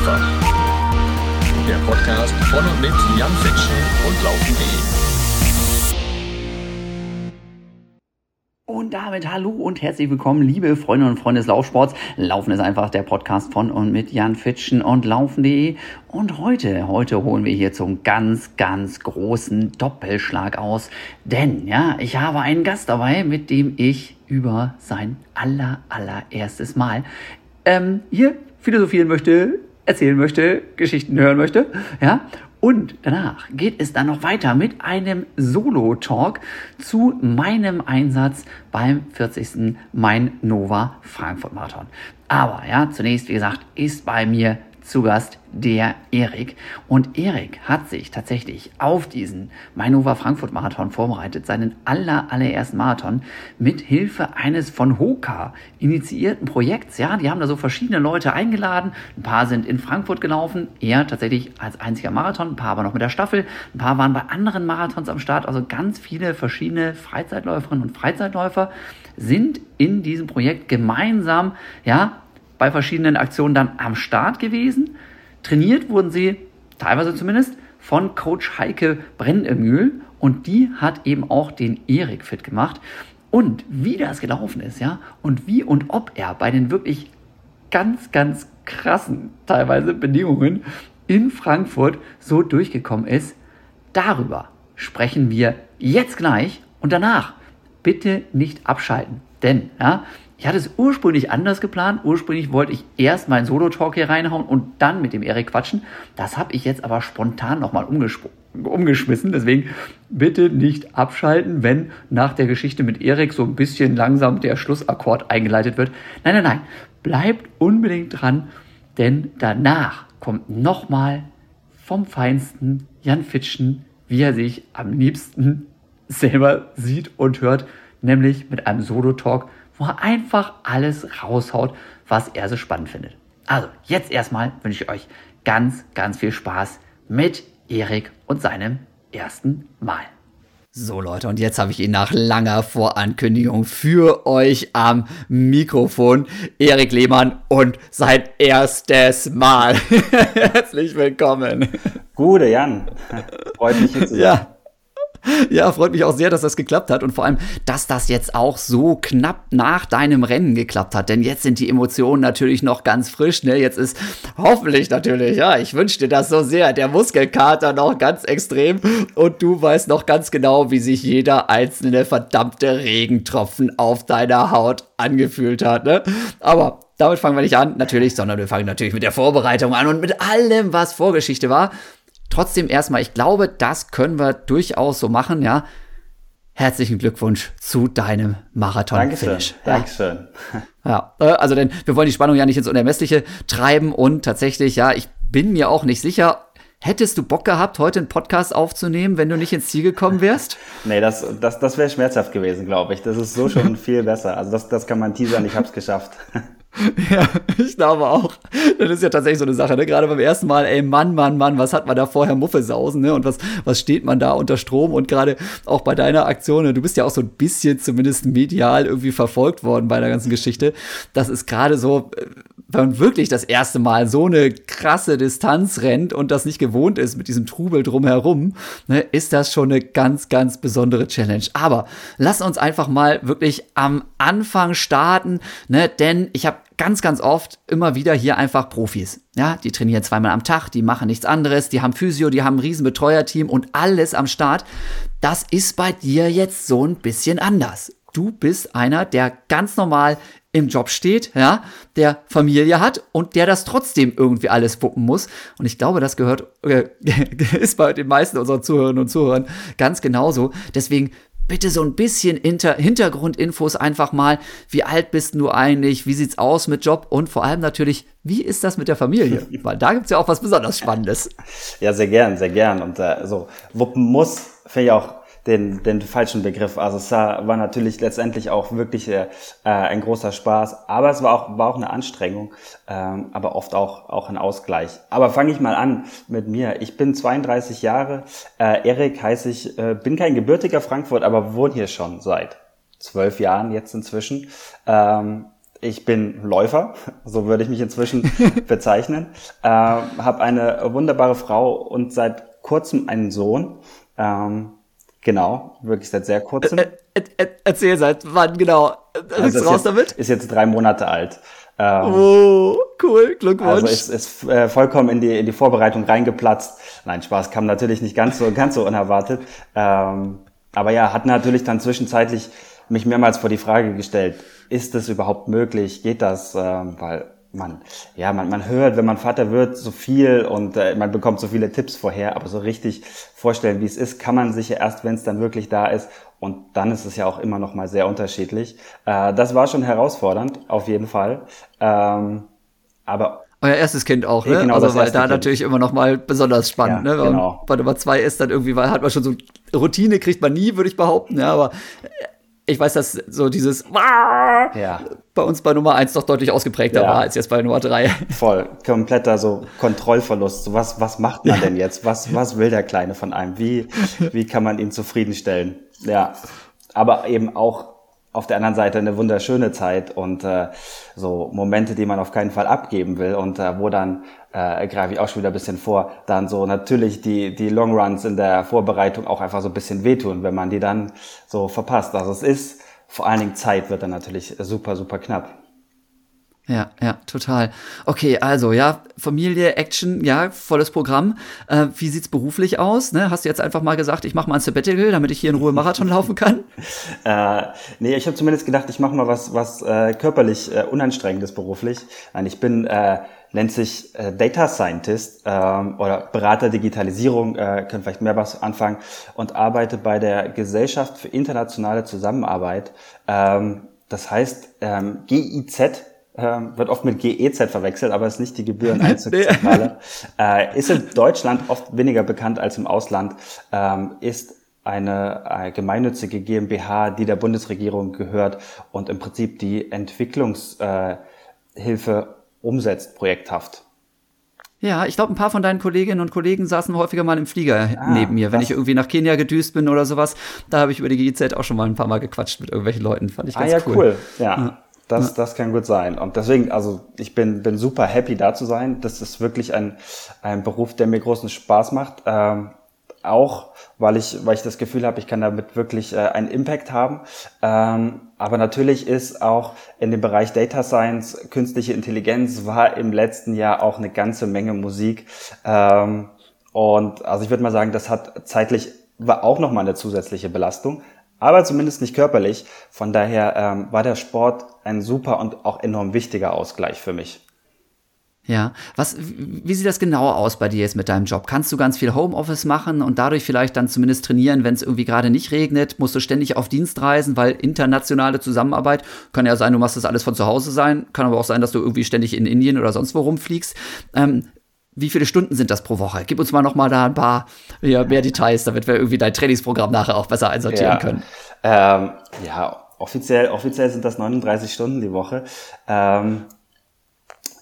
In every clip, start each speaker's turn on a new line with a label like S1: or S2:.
S1: einfach. Der Podcast von und mit Jan Fitschen und Laufen.de.
S2: Und damit hallo und herzlich willkommen, liebe Freundinnen und Freunde des Laufsports. Laufen ist einfach der Podcast von und mit Jan Fitschen und Laufen.de. Und heute, heute holen wir hier zum ganz, ganz großen Doppelschlag aus. Denn, ja, ich habe einen Gast dabei, mit dem ich über sein aller, allererstes Mal ähm, hier philosophieren möchte, erzählen möchte, Geschichten hören möchte. Ja, und danach geht es dann noch weiter mit einem Solo-Talk zu meinem Einsatz beim 40. Main Nova Frankfurt Marathon. Aber ja, zunächst, wie gesagt, ist bei mir zu Gast der Erik. Und Erik hat sich tatsächlich auf diesen Mainova Frankfurt Marathon vorbereitet, seinen aller, allerersten Marathon, mit Hilfe eines von Hoka initiierten Projekts. Ja, die haben da so verschiedene Leute eingeladen. Ein paar sind in Frankfurt gelaufen, er tatsächlich als einziger Marathon, ein paar aber noch mit der Staffel, ein paar waren bei anderen Marathons am Start. Also ganz viele verschiedene Freizeitläuferinnen und Freizeitläufer sind in diesem Projekt gemeinsam, ja, bei verschiedenen Aktionen dann am Start gewesen. Trainiert wurden sie, teilweise zumindest, von Coach Heike Brennemühl und die hat eben auch den Erik fit gemacht. Und wie das gelaufen ist, ja, und wie und ob er bei den wirklich ganz, ganz krassen teilweise Bedingungen in Frankfurt so durchgekommen ist, darüber sprechen wir jetzt gleich und danach bitte nicht abschalten. Denn ja, ich hatte es ursprünglich anders geplant. Ursprünglich wollte ich erst meinen Solo-Talk hier reinhauen und dann mit dem Erik quatschen. Das habe ich jetzt aber spontan nochmal umgeschmissen. Deswegen bitte nicht abschalten, wenn nach der Geschichte mit Erik so ein bisschen langsam der Schlussakkord eingeleitet wird. Nein, nein, nein. Bleibt unbedingt dran, denn danach kommt nochmal vom Feinsten Jan Fitschen, wie er sich am liebsten selber sieht und hört, nämlich mit einem Solo-Talk wo er einfach alles raushaut, was er so spannend findet. Also, jetzt erstmal wünsche ich euch ganz, ganz viel Spaß mit Erik und seinem ersten Mal. So Leute, und jetzt habe ich ihn nach langer Vorankündigung für euch am Mikrofon. Erik Lehmann und sein erstes Mal. Herzlich willkommen.
S3: Gute Jan. Freut mich hier zu sein.
S2: Ja. Ja, freut mich auch sehr, dass das geklappt hat und vor allem, dass das jetzt auch so knapp nach deinem Rennen geklappt hat. Denn jetzt sind die Emotionen natürlich noch ganz frisch. Ne? Jetzt ist hoffentlich natürlich, ja, ich wünsche dir das so sehr, der Muskelkater noch ganz extrem und du weißt noch ganz genau, wie sich jeder einzelne verdammte Regentropfen auf deiner Haut angefühlt hat. Ne? Aber damit fangen wir nicht an, natürlich, sondern wir fangen natürlich mit der Vorbereitung an und mit allem, was Vorgeschichte war. Trotzdem erstmal, ich glaube, das können wir durchaus so machen, ja. Herzlichen Glückwunsch zu deinem Marathon-Finish.
S3: Dankeschön.
S2: Ja. ja, äh, also denn wir wollen die Spannung ja nicht ins Unermessliche treiben und tatsächlich, ja, ich bin mir auch nicht sicher, Hättest du Bock gehabt, heute einen Podcast aufzunehmen, wenn du nicht ins Ziel gekommen wärst?
S3: nee, das, das, das wäre schmerzhaft gewesen, glaube ich. Das ist so schon viel besser. Also das, das kann man teasern, ich habe es geschafft.
S2: Ja, ich glaube auch. Das ist ja tatsächlich so eine Sache, ne? Gerade beim ersten Mal, ey, Mann, Mann, Mann, was hat man da vorher Muffesausen, ne? Und was, was steht man da unter Strom? Und gerade auch bei deiner Aktion, ne? du bist ja auch so ein bisschen zumindest medial irgendwie verfolgt worden bei der ganzen Geschichte. Das ist gerade so, äh, wenn man wirklich das erste Mal so eine krasse Distanz rennt und das nicht gewohnt ist mit diesem Trubel drumherum, ne, ist das schon eine ganz, ganz besondere Challenge. Aber lass uns einfach mal wirklich am Anfang starten, ne, denn ich habe ganz, ganz oft immer wieder hier einfach Profis. Ja, die trainieren zweimal am Tag, die machen nichts anderes, die haben Physio, die haben ein riesen Betreuerteam und alles am Start. Das ist bei dir jetzt so ein bisschen anders. Du bist einer, der ganz normal im Job steht, ja, der Familie hat und der das trotzdem irgendwie alles wuppen muss. Und ich glaube, das gehört, äh, ist bei den meisten unserer Zuhörerinnen und Zuhörern ganz genauso. Deswegen bitte so ein bisschen Inter Hintergrundinfos einfach mal. Wie alt bist du eigentlich? Wie sieht's aus mit Job? Und vor allem natürlich, wie ist das mit der Familie? Weil da gibt's ja auch was besonders Spannendes.
S3: Ja, sehr gern, sehr gern. Und äh, so wuppen muss, finde ich auch den, den falschen Begriff. Also es war natürlich letztendlich auch wirklich äh, ein großer Spaß, aber es war auch, war auch eine Anstrengung, ähm, aber oft auch, auch ein Ausgleich. Aber fange ich mal an mit mir. Ich bin 32 Jahre, äh, Erik heiße ich, äh, bin kein gebürtiger Frankfurt, aber wohne hier schon seit zwölf Jahren jetzt inzwischen. Ähm, ich bin Läufer, so würde ich mich inzwischen bezeichnen, äh, habe eine wunderbare Frau und seit kurzem einen Sohn. Ähm, genau, wirklich seit sehr kurzem. Ä
S2: erzähl seit wann genau?
S3: Also raus jetzt, damit? Ist jetzt drei Monate alt.
S2: Ähm, oh, cool, Glückwunsch. Also
S3: ist, ist äh, vollkommen in die, in die Vorbereitung reingeplatzt. Nein, Spaß kam natürlich nicht ganz so, ganz so unerwartet. Ähm, aber ja, hat natürlich dann zwischenzeitlich mich mehrmals vor die Frage gestellt, ist das überhaupt möglich? Geht das? Ähm, weil man, ja, man, man hört, wenn man Vater wird, so viel und äh, man bekommt so viele Tipps vorher, aber so richtig vorstellen, wie es ist, kann man sich ja erst, wenn es dann wirklich da ist. Und dann ist es ja auch immer noch mal sehr unterschiedlich. Äh, das war schon herausfordernd, auf jeden Fall. Ähm, aber
S2: euer erstes Kind auch, ne? Genau, also weil da kind. natürlich immer noch mal besonders spannend, ja, ne? Wenn genau. bei Nummer zwei ist, dann irgendwie, weil hat man schon so Routine, kriegt man nie, würde ich behaupten, ja, aber ich weiß, dass so dieses ja. Bei uns bei Nummer eins doch deutlich ausgeprägter ja. war als jetzt bei Nummer drei.
S3: Voll, kompletter so Kontrollverlust. So was, was macht man ja. denn jetzt? Was, was will der Kleine von einem? Wie, wie kann man ihn zufriedenstellen? Ja, aber eben auch auf der anderen Seite eine wunderschöne Zeit und äh, so Momente, die man auf keinen Fall abgeben will und äh, wo dann äh, greife ich auch schon wieder ein bisschen vor, dann so natürlich die die Long Runs in der Vorbereitung auch einfach so ein bisschen wehtun, wenn man die dann so verpasst. Also es ist vor allen Dingen Zeit wird dann natürlich super super knapp.
S2: Ja, ja, total. Okay, also ja, Familie, Action, ja, volles Programm. Äh, wie sieht's beruflich aus? Ne? Hast du jetzt einfach mal gesagt, ich mache mal ein Sabbatical, damit ich hier in Ruhe Marathon laufen kann?
S3: äh, nee, ich habe zumindest gedacht, ich mache mal was, was äh, körperlich äh, unanstrengendes beruflich. Nein, ich bin äh, nennt sich äh, Data Scientist ähm, oder Berater Digitalisierung, äh, können vielleicht mehr was anfangen und arbeite bei der Gesellschaft für internationale Zusammenarbeit. Ähm, das heißt ähm, GIZ ähm, wird oft mit GEZ verwechselt, aber ist nicht die Gebühreneinzugszentrale. äh, ist in Deutschland oft weniger bekannt als im Ausland, ähm, ist eine, eine gemeinnützige GmbH, die der Bundesregierung gehört und im Prinzip die Entwicklungshilfe äh, umsetzt, projekthaft.
S2: Ja, ich glaube, ein paar von deinen Kolleginnen und Kollegen saßen häufiger mal im Flieger ah, neben mir. Wenn ich irgendwie nach Kenia gedüst bin oder sowas, da habe ich über die GIZ auch schon mal ein paar Mal gequatscht mit irgendwelchen Leuten. Fand ich ah ganz ah, ja, cool. cool.
S3: Ja. ja. Das, das kann gut sein. Und deswegen, also ich bin, bin super happy da zu sein. Das ist wirklich ein, ein Beruf, der mir großen Spaß macht. Ähm, auch weil ich, weil ich das Gefühl habe, ich kann damit wirklich äh, einen Impact haben. Ähm, aber natürlich ist auch in dem Bereich Data Science, künstliche Intelligenz war im letzten Jahr auch eine ganze Menge Musik. Ähm, und also ich würde mal sagen, das hat zeitlich war auch nochmal eine zusätzliche Belastung aber zumindest nicht körperlich. Von daher ähm, war der Sport ein super und auch enorm wichtiger Ausgleich für mich.
S2: Ja, was, wie sieht das genau aus bei dir jetzt mit deinem Job? Kannst du ganz viel Homeoffice machen und dadurch vielleicht dann zumindest trainieren, wenn es irgendwie gerade nicht regnet? Musst du ständig auf Dienst reisen, weil internationale Zusammenarbeit kann ja sein, du machst das alles von zu Hause sein, kann aber auch sein, dass du irgendwie ständig in Indien oder sonst wo rumfliegst. Ähm, wie viele Stunden sind das pro Woche? Gib uns mal noch mal da ein paar ja, mehr Details, damit wir irgendwie dein Trainingsprogramm nachher auch besser einsortieren
S3: ja.
S2: können.
S3: Ähm, ja, offiziell, offiziell sind das 39 Stunden die Woche. Ähm,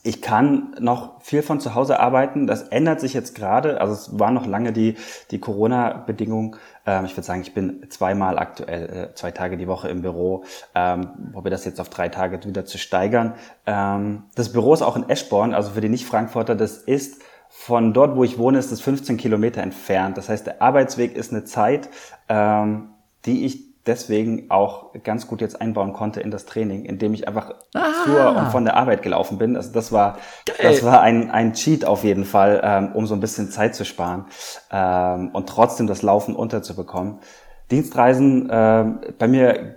S3: ich kann noch viel von zu Hause arbeiten. Das ändert sich jetzt gerade. Also es war noch lange die, die Corona-Bedingung. Ähm, ich würde sagen, ich bin zweimal aktuell, äh, zwei Tage die Woche im Büro, ähm, wir das jetzt auf drei Tage wieder zu steigern. Ähm, das Büro ist auch in Eschborn, also für die Nicht-Frankfurter, das ist von dort, wo ich wohne, ist es 15 Kilometer entfernt. Das heißt, der Arbeitsweg ist eine Zeit, ähm, die ich deswegen auch ganz gut jetzt einbauen konnte in das Training, indem ich einfach ah. zur und von der Arbeit gelaufen bin. Also das war, das war ein, ein Cheat auf jeden Fall, ähm, um so ein bisschen Zeit zu sparen ähm, und trotzdem das Laufen unterzubekommen. Dienstreisen ähm, bei mir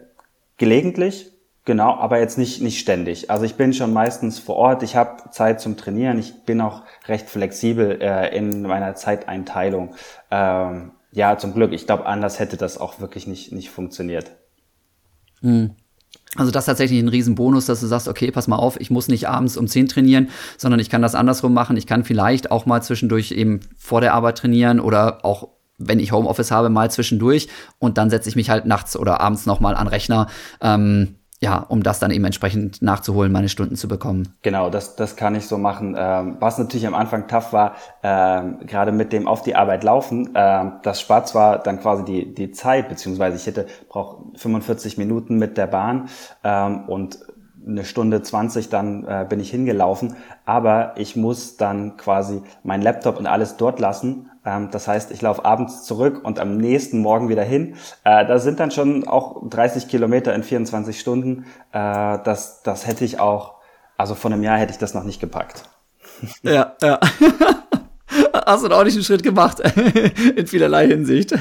S3: gelegentlich, Genau, aber jetzt nicht, nicht ständig. Also ich bin schon meistens vor Ort, ich habe Zeit zum Trainieren, ich bin auch recht flexibel äh, in meiner Zeiteinteilung. Ähm, ja, zum Glück. Ich glaube, anders hätte das auch wirklich nicht, nicht funktioniert.
S2: Mhm. Also das ist tatsächlich ein Riesenbonus, dass du sagst, okay, pass mal auf, ich muss nicht abends um 10 trainieren, sondern ich kann das andersrum machen. Ich kann vielleicht auch mal zwischendurch eben vor der Arbeit trainieren oder auch wenn ich Homeoffice habe, mal zwischendurch und dann setze ich mich halt nachts oder abends nochmal an Rechner. Ähm, ja, um das dann eben entsprechend nachzuholen, meine Stunden zu bekommen.
S3: Genau, das, das kann ich so machen. Ähm, was natürlich am Anfang tough war, ähm, gerade mit dem auf die Arbeit laufen, ähm, das spart zwar dann quasi die, die Zeit, beziehungsweise ich hätte brauche 45 Minuten mit der Bahn ähm, und eine Stunde 20 dann äh, bin ich hingelaufen, aber ich muss dann quasi meinen Laptop und alles dort lassen. Ähm, das heißt, ich laufe abends zurück und am nächsten Morgen wieder hin. Äh, da sind dann schon auch 30 Kilometer in 24 Stunden. Äh, das, das hätte ich auch, also vor einem Jahr hätte ich das noch nicht gepackt.
S2: Ja, ja. Hast du einen Schritt gemacht, in vielerlei Hinsicht.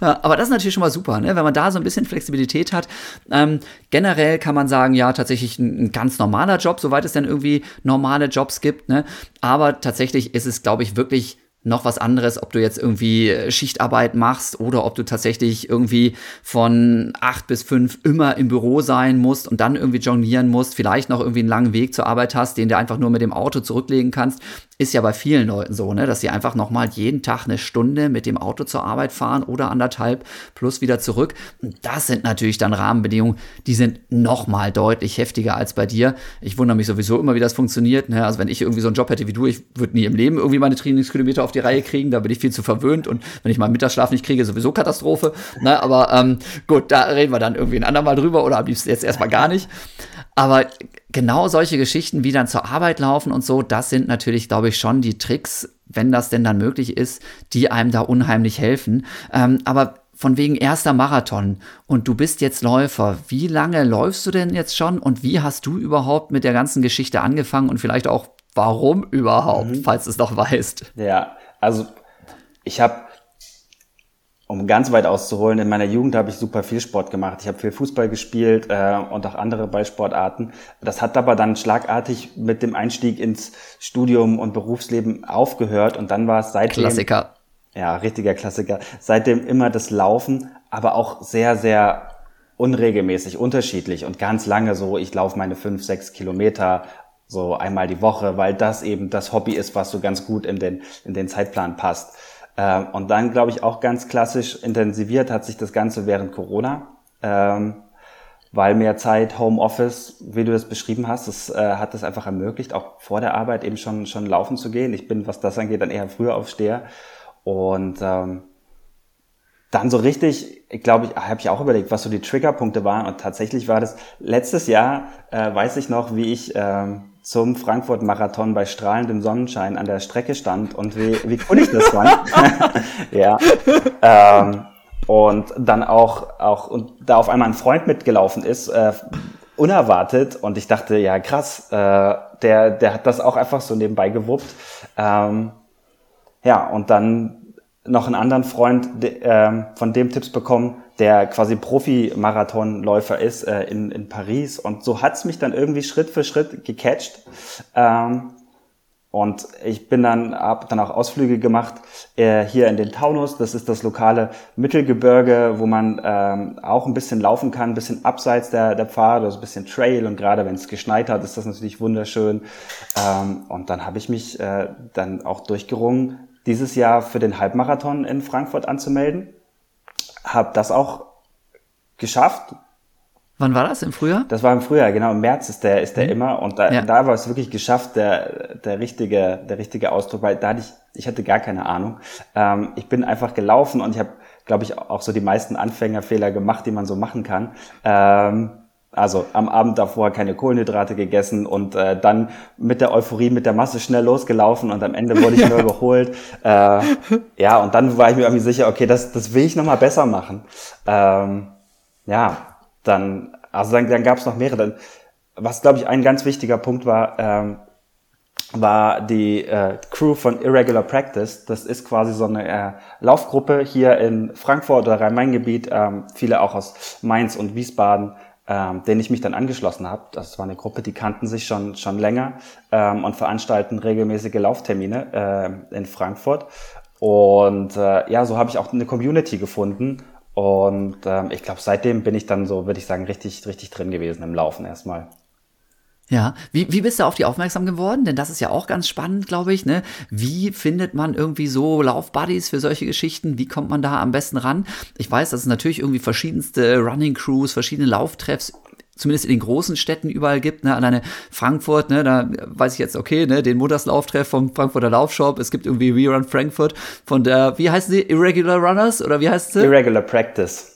S2: Ja, aber das ist natürlich schon mal super, ne? wenn man da so ein bisschen Flexibilität hat. Ähm, generell kann man sagen, ja, tatsächlich ein, ein, ganz normaler Job, soweit es dann irgendwie normale Jobs gibt. Ne? Aber tatsächlich ist es, glaube ich, wirklich noch was anderes, ob du jetzt irgendwie äh, Schichtarbeit machst oder ob du tatsächlich irgendwie von acht bis fünf immer im Büro sein musst und dann irgendwie jonglieren musst, vielleicht noch irgendwie einen langen Weg zur Arbeit hast, den du einfach nur mit dem Auto zurücklegen kannst. Ist ja bei vielen Leuten so, ne, dass sie einfach nochmal jeden Tag eine Stunde mit dem Auto zur Arbeit fahren oder anderthalb plus wieder zurück. das sind natürlich dann Rahmenbedingungen, die sind nochmal deutlich heftiger als bei dir. Ich wundere mich sowieso immer, wie das funktioniert. Ne? Also wenn ich irgendwie so einen Job hätte wie du, ich würde nie im Leben irgendwie meine Trainingskilometer auf die Reihe kriegen, da bin ich viel zu verwöhnt und wenn ich mal Mittagsschlaf nicht kriege, sowieso Katastrophe. Ne? Aber ähm, gut, da reden wir dann irgendwie ein andermal drüber oder am liebsten jetzt erstmal gar nicht. Aber genau solche Geschichten wie dann zur Arbeit laufen und so, das sind natürlich, glaube ich, schon die Tricks, wenn das denn dann möglich ist, die einem da unheimlich helfen. Ähm, aber von wegen erster Marathon und du bist jetzt Läufer. Wie lange läufst du denn jetzt schon und wie hast du überhaupt mit der ganzen Geschichte angefangen und vielleicht auch warum überhaupt, mhm. falls du es noch weißt?
S3: Ja, also ich habe um ganz weit auszuholen, in meiner Jugend habe ich super viel Sport gemacht. Ich habe viel Fußball gespielt äh, und auch andere Ballsportarten. Das hat aber dann schlagartig mit dem Einstieg ins Studium und Berufsleben aufgehört und dann war es seitdem
S2: Klassiker.
S3: Ja, richtiger Klassiker. Seitdem immer das Laufen, aber auch sehr, sehr unregelmäßig, unterschiedlich und ganz lange so. Ich laufe meine fünf, sechs Kilometer so einmal die Woche, weil das eben das Hobby ist, was so ganz gut in den in den Zeitplan passt. Ähm, und dann, glaube ich, auch ganz klassisch intensiviert hat sich das Ganze während Corona, ähm, weil mehr Zeit, Homeoffice, wie du das beschrieben hast, das äh, hat das einfach ermöglicht, auch vor der Arbeit eben schon, schon laufen zu gehen. Ich bin, was das angeht, dann eher früher aufsteher. Und ähm, dann so richtig, ich glaube, ich habe ich auch überlegt, was so die Triggerpunkte waren. Und tatsächlich war das letztes Jahr, äh, weiß ich noch, wie ich ähm, zum Frankfurt-Marathon bei strahlendem Sonnenschein an der Strecke stand und wie, wie cool ich das fand. ja. Ähm, und dann auch, auch und da auf einmal ein Freund mitgelaufen ist, äh, unerwartet. Und ich dachte, ja krass, äh, der, der hat das auch einfach so nebenbei gewuppt. Ähm, ja, und dann noch einen anderen Freund de, äh, von dem Tipps bekommen, der quasi Profi-Marathonläufer ist äh, in, in Paris. Und so hat's mich dann irgendwie Schritt für Schritt gecatcht. Ähm, und ich bin dann, hab dann auch Ausflüge gemacht äh, hier in den Taunus. Das ist das lokale Mittelgebirge, wo man ähm, auch ein bisschen laufen kann, ein bisschen abseits der, der Pfade, also ein bisschen Trail. Und gerade wenn es geschneit hat, ist das natürlich wunderschön. Ähm, und dann habe ich mich äh, dann auch durchgerungen, dieses Jahr für den Halbmarathon in Frankfurt anzumelden habe das auch geschafft.
S2: Wann war das? Im Frühjahr?
S3: Das war im Frühjahr, genau. Im März ist der, ist der mhm. immer. Und da, ja. da war es wirklich geschafft, der, der richtige, der richtige Ausdruck, weil da hatte ich, ich hatte gar keine Ahnung. Ähm, ich bin einfach gelaufen und ich habe, glaube ich, auch so die meisten Anfängerfehler gemacht, die man so machen kann. Ähm, also am Abend davor keine Kohlenhydrate gegessen und äh, dann mit der Euphorie, mit der Masse schnell losgelaufen und am Ende wurde ich nur überholt. Äh, ja, und dann war ich mir irgendwie sicher, okay, das, das will ich nochmal besser machen. Ähm, ja, dann, also dann, dann gab es noch mehrere. Dann, was, glaube ich, ein ganz wichtiger Punkt war, ähm, war die äh, Crew von Irregular Practice. Das ist quasi so eine äh, Laufgruppe hier in Frankfurt oder Rhein-Main-Gebiet, ähm, viele auch aus Mainz und Wiesbaden, ähm, denen ich mich dann angeschlossen habe. Das war eine Gruppe, die kannten sich schon, schon länger ähm, und veranstalten regelmäßige Lauftermine äh, in Frankfurt. Und äh, ja, so habe ich auch eine Community gefunden. Und ähm, ich glaube, seitdem bin ich dann so, würde ich sagen, richtig, richtig drin gewesen im Laufen erstmal.
S2: Ja, wie, wie bist du auf die aufmerksam geworden? Denn das ist ja auch ganz spannend, glaube ich. Ne? Wie findet man irgendwie so Laufbuddies für solche Geschichten? Wie kommt man da am besten ran? Ich weiß, dass es natürlich irgendwie verschiedenste Running Crews, verschiedene Lauftreffs zumindest in den großen Städten überall gibt, ne, alleine Frankfurt, ne, da weiß ich jetzt, okay, ne, den Montagslau-Treff vom Frankfurter Laufshop, es gibt irgendwie We Run Frankfurt von der, wie heißen sie, Irregular Runners oder wie heißt sie?
S3: Irregular Practice.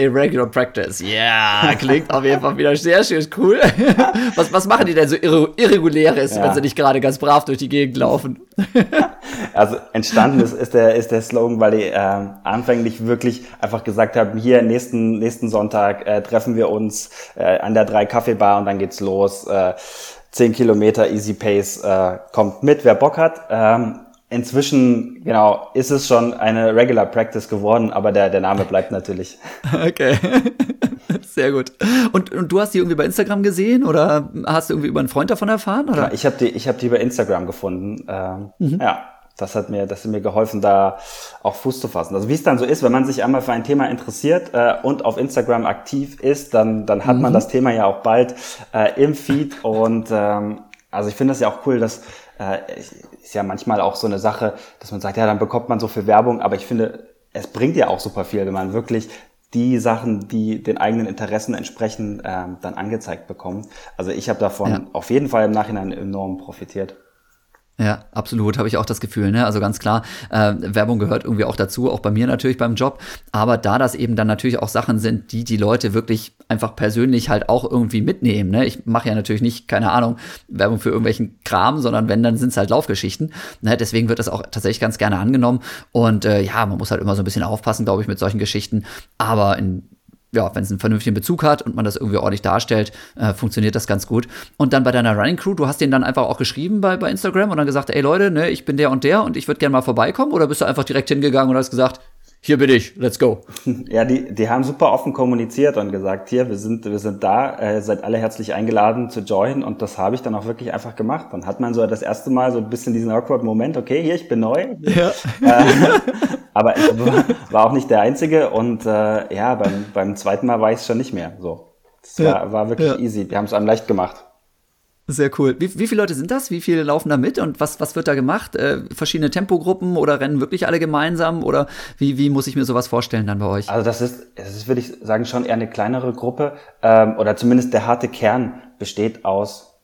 S2: Irregular Practice. Ja, yeah, klingt auf jeden Fall wieder sehr schön cool. Was, was machen die denn so Irreguläres, ja. wenn sie nicht gerade ganz brav durch die Gegend laufen?
S3: Also entstanden ist, ist, der, ist der Slogan, weil die äh, anfänglich wirklich einfach gesagt haben, hier nächsten, nächsten Sonntag äh, treffen wir uns äh, an der drei Kaffeebar und dann geht's los. Äh, 10 Kilometer Easy Pace äh, kommt mit, wer Bock hat. Ähm, Inzwischen, genau, ist es schon eine Regular Practice geworden, aber der, der Name bleibt natürlich.
S2: Okay. Sehr gut. Und, und du hast die irgendwie bei Instagram gesehen oder hast du irgendwie über einen Freund davon erfahren? Oder?
S3: Ja, ich habe die, ich hab die bei Instagram gefunden. Ähm, mhm. Ja, das hat mir, das hat mir geholfen, da auch Fuß zu fassen. Also wie es dann so ist, wenn man sich einmal für ein Thema interessiert äh, und auf Instagram aktiv ist, dann, dann hat mhm. man das Thema ja auch bald äh, im Feed. Und ähm, also ich finde das ja auch cool, dass ist ja manchmal auch so eine Sache, dass man sagt, ja, dann bekommt man so viel Werbung, aber ich finde, es bringt ja auch super viel, wenn man wirklich die Sachen, die den eigenen Interessen entsprechen, ähm, dann angezeigt bekommt. Also ich habe davon ja. auf jeden Fall im Nachhinein enorm profitiert.
S2: Ja, absolut, habe ich auch das Gefühl. Ne? Also ganz klar, äh, Werbung gehört irgendwie auch dazu, auch bei mir natürlich beim Job. Aber da das eben dann natürlich auch Sachen sind, die die Leute wirklich einfach persönlich halt auch irgendwie mitnehmen. Ne? Ich mache ja natürlich nicht, keine Ahnung, Werbung für irgendwelchen Kram, sondern wenn, dann sind es halt Laufgeschichten. Ne? Deswegen wird das auch tatsächlich ganz gerne angenommen. Und äh, ja, man muss halt immer so ein bisschen aufpassen, glaube ich, mit solchen Geschichten. Aber in ja, wenn es einen vernünftigen Bezug hat und man das irgendwie ordentlich darstellt, äh, funktioniert das ganz gut. Und dann bei deiner Running Crew, du hast den dann einfach auch geschrieben bei, bei Instagram und dann gesagt, ey Leute, ne, ich bin der und der und ich würde gerne mal vorbeikommen oder bist du einfach direkt hingegangen und hast gesagt, hier bin ich, let's go.
S3: Ja, die, die haben super offen kommuniziert und gesagt, hier, wir sind, wir sind da, äh, seid alle herzlich eingeladen zu joinen und das habe ich dann auch wirklich einfach gemacht. Dann hat man so das erste Mal so ein bisschen diesen awkward Moment, okay, hier, ich bin neu. Ja. Äh, aber ich war auch nicht der Einzige und äh, ja, beim, beim zweiten Mal war ich es schon nicht mehr. So, es ja. war, war wirklich ja. easy. Wir haben es einem leicht gemacht.
S2: Sehr cool. Wie, wie viele Leute sind das? Wie viele laufen da mit und was, was wird da gemacht? Äh, verschiedene Tempogruppen oder rennen wirklich alle gemeinsam oder wie, wie muss ich mir sowas vorstellen dann bei euch?
S3: Also das ist, das ist, würde ich sagen, schon eher eine kleinere Gruppe ähm, oder zumindest der harte Kern besteht aus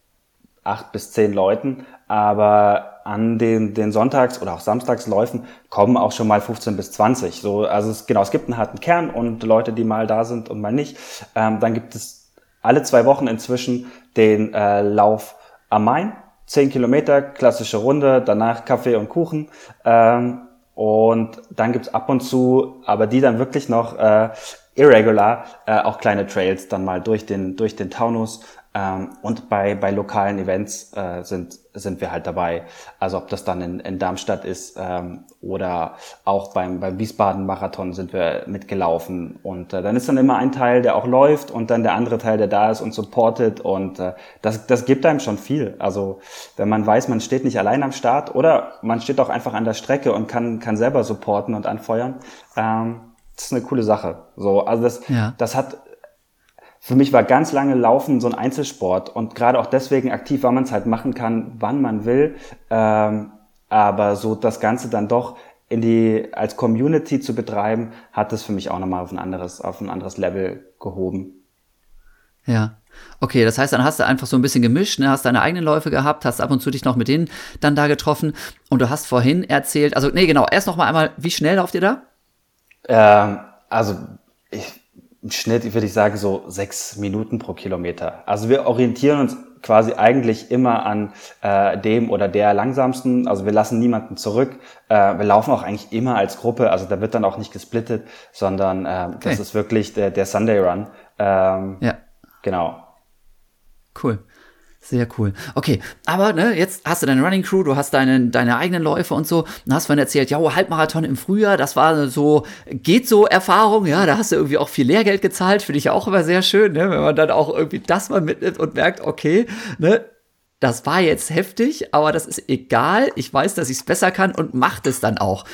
S3: acht bis zehn Leuten, aber an den, den Sonntags- oder auch Samstagsläufen kommen auch schon mal 15 bis 20. So, also es, genau, es gibt einen harten Kern und Leute, die mal da sind und mal nicht. Ähm, dann gibt es alle zwei Wochen inzwischen den äh, Lauf am Main. Zehn Kilometer, klassische Runde, danach Kaffee und Kuchen. Ähm, und dann gibt's ab und zu, aber die dann wirklich noch äh, irregular, äh, auch kleine Trails dann mal durch den, durch den Taunus. Ähm, und bei, bei lokalen Events äh, sind, sind wir halt dabei. Also ob das dann in, in Darmstadt ist ähm, oder auch beim, beim Wiesbaden-Marathon sind wir mitgelaufen. Und äh, dann ist dann immer ein Teil, der auch läuft und dann der andere Teil, der da ist und supportet. Und äh, das, das gibt einem schon viel. Also wenn man weiß, man steht nicht allein am Start oder man steht auch einfach an der Strecke und kann, kann selber supporten und anfeuern. Ähm, das ist eine coole Sache. So, also das, ja. das hat für mich war ganz lange Laufen so ein Einzelsport und gerade auch deswegen aktiv, weil man es halt machen kann, wann man will. Ähm, aber so das Ganze dann doch in die als Community zu betreiben, hat es für mich auch nochmal auf ein anderes auf ein anderes Level gehoben.
S2: Ja. Okay, das heißt, dann hast du einfach so ein bisschen gemischt, ne? hast deine eigenen Läufe gehabt, hast ab und zu dich noch mit denen dann da getroffen und du hast vorhin erzählt, also nee, genau, erst noch mal einmal, wie schnell lauft ihr da?
S3: Ähm, also ich im Schnitt würde ich sagen so sechs Minuten pro Kilometer. Also wir orientieren uns quasi eigentlich immer an äh, dem oder der langsamsten. Also wir lassen niemanden zurück. Äh, wir laufen auch eigentlich immer als Gruppe. Also da wird dann auch nicht gesplittet, sondern äh, okay. das ist wirklich der, der Sunday Run. Ähm, ja. Genau.
S2: Cool. Sehr cool. Okay, aber ne, jetzt hast du deine Running Crew, du hast deine, deine eigenen Läufe und so. Und hast vorhin erzählt, ja, Halbmarathon im Frühjahr, das war so, geht so Erfahrung, ja, da hast du irgendwie auch viel Lehrgeld gezahlt, finde ich ja auch immer sehr schön, ne, wenn man dann auch irgendwie das mal mitnimmt und merkt, okay, ne, das war jetzt heftig, aber das ist egal. Ich weiß, dass ich es besser kann und macht es dann auch.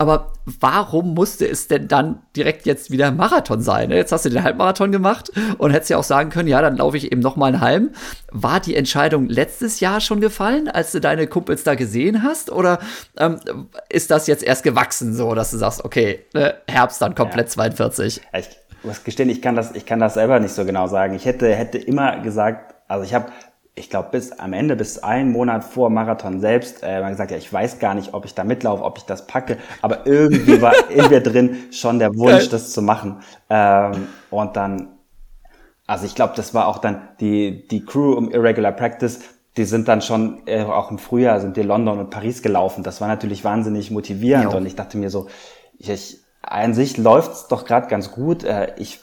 S2: Aber warum musste es denn dann direkt jetzt wieder Marathon sein? Jetzt hast du den Halbmarathon gemacht und hättest ja auch sagen können, ja, dann laufe ich eben noch mal einen halben. War die Entscheidung letztes Jahr schon gefallen, als du deine Kumpels da gesehen hast? Oder ähm, ist das jetzt erst gewachsen, so dass du sagst, okay, ne, Herbst dann komplett ja. 42?
S3: Ich muss gestehen, ich kann das, ich kann das selber nicht so genau sagen. Ich hätte, hätte immer gesagt, also ich habe ich glaube, bis am Ende, bis einen Monat vor Marathon selbst, äh, man gesagt, ja, ich weiß gar nicht, ob ich da mitlaufe, ob ich das packe, aber irgendwie war in mir drin schon der Wunsch, das zu machen. Ähm, und dann, also ich glaube, das war auch dann die, die Crew um Irregular Practice, die sind dann schon äh, auch im Frühjahr sind die London und Paris gelaufen. Das war natürlich wahnsinnig motivierend
S2: Jo.
S3: und ich dachte mir so, ich, ich an sich läuft's doch gerade ganz gut. Äh, ich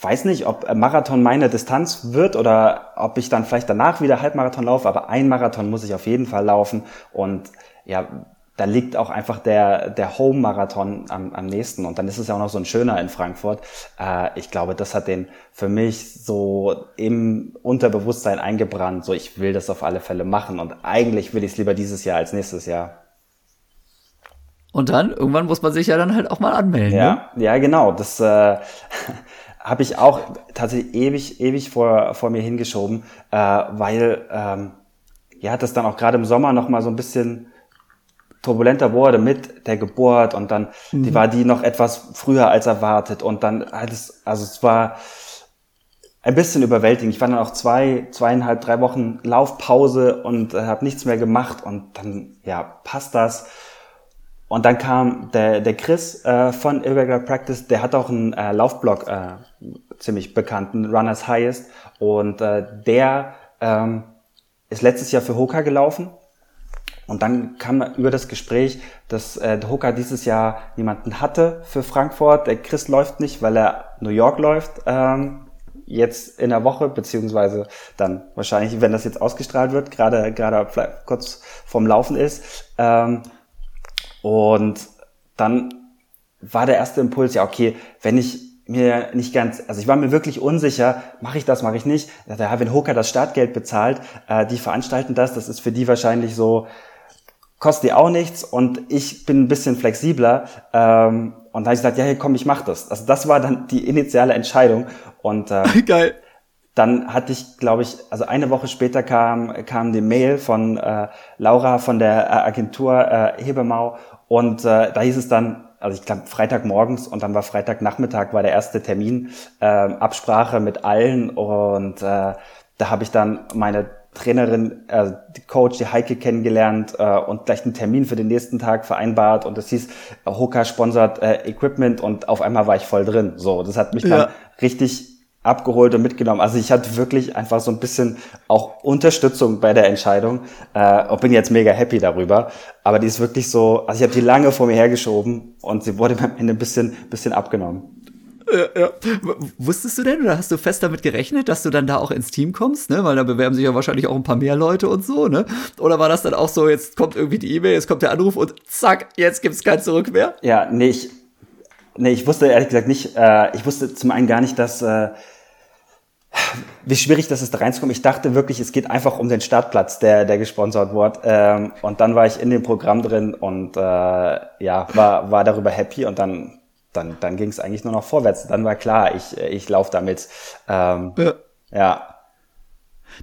S3: weiß nicht, ob äh, Marathon meine Distanz wird oder ob ich dann vielleicht danach wieder Halbmarathon laufe, aber ein Marathon muss ich auf jeden Fall laufen und ja, da liegt auch einfach der, der Home-Marathon am, am nächsten und dann ist es ja auch noch so ein schöner in Frankfurt. Äh, ich glaube, das hat den für mich so im Unterbewusstsein eingebrannt, so ich will das auf alle Fälle machen und eigentlich will ich es lieber dieses Jahr als nächstes Jahr.
S2: Und dann, irgendwann muss man sich ja dann halt auch mal anmelden. Ne?
S3: Ja, ja, genau. Das äh, habe ich auch tatsächlich ewig, ewig vor, vor mir hingeschoben, äh, weil ähm, ja, das dann auch gerade im Sommer noch mal so ein bisschen turbulenter wurde mit der Geburt und dann die war die noch etwas früher als erwartet und dann hat es, also es war ein bisschen überwältigend. Ich war dann auch zwei, zweieinhalb, drei Wochen Laufpause und äh, habe nichts mehr gemacht und dann, ja, passt das. Und dann kam der, der Chris äh, von Irregular Practice, der hat auch einen äh, Laufblog, äh, ziemlich bekannten, Runners Highest. Und äh, der ähm, ist letztes Jahr für Hoka gelaufen. Und dann kam über das Gespräch, dass äh, Hoka dieses Jahr niemanden hatte für Frankfurt. Der Chris läuft nicht, weil er New York läuft. Ähm, jetzt in der Woche, beziehungsweise dann wahrscheinlich, wenn das jetzt ausgestrahlt wird, gerade gerade kurz vorm Laufen ist. Ähm, und dann war der erste Impuls, ja, okay, wenn ich mir nicht ganz, also ich war mir wirklich unsicher, mache ich das, mache ich nicht. Ja, wenn Hoka das Startgeld bezahlt, äh, die veranstalten das, das ist für die wahrscheinlich so, kostet die auch nichts und ich bin ein bisschen flexibler. Ähm, und da habe ich gesagt, ja, hey, komm, ich mach das. Also das war dann die initiale Entscheidung. Und äh,
S2: Geil.
S3: dann hatte ich, glaube ich, also eine Woche später kam, kam die Mail von äh, Laura von der äh, Agentur äh, Hebemau und äh, da hieß es dann, also ich glaube Freitagmorgens und dann war Freitagnachmittag war der erste Termin, äh, Absprache mit allen und äh, da habe ich dann meine Trainerin, äh, die Coach, die Heike kennengelernt äh, und gleich einen Termin für den nächsten Tag vereinbart und es hieß, Hoka sponsert äh, Equipment und auf einmal war ich voll drin. So, das hat mich dann
S2: Ja.
S3: richtig abgeholt und mitgenommen. Also ich hatte wirklich einfach so ein bisschen auch Unterstützung bei der Entscheidung äh, und bin jetzt mega happy darüber. Aber die ist wirklich so, also ich habe die lange vor mir hergeschoben und sie wurde mir am Ende ein bisschen, bisschen abgenommen.
S2: Ja, ja. W- Wusstest du denn oder hast du fest damit gerechnet, dass du dann da auch ins Team kommst, ne? Weil da bewerben sich ja wahrscheinlich auch ein paar mehr Leute und so, ne? Oder war das dann auch so, jetzt kommt irgendwie die E-Mail, jetzt kommt der Anruf und zack, jetzt gibt's kein Zurück mehr?
S3: Ja, nee, ich, nee, ich wusste ehrlich gesagt nicht, äh, ich wusste zum einen gar nicht, dass, äh, wie schwierig das ist, da reinzukommen. Ich dachte wirklich, es geht einfach um den Startplatz, der, der gesponsert wurde. Ähm, und dann war ich in dem Programm drin und äh, ja, war, war darüber happy und dann, dann, dann ging es eigentlich nur noch vorwärts. Dann war klar, ich, ich laufe damit. Ähm,
S2: Ja.
S3: ja,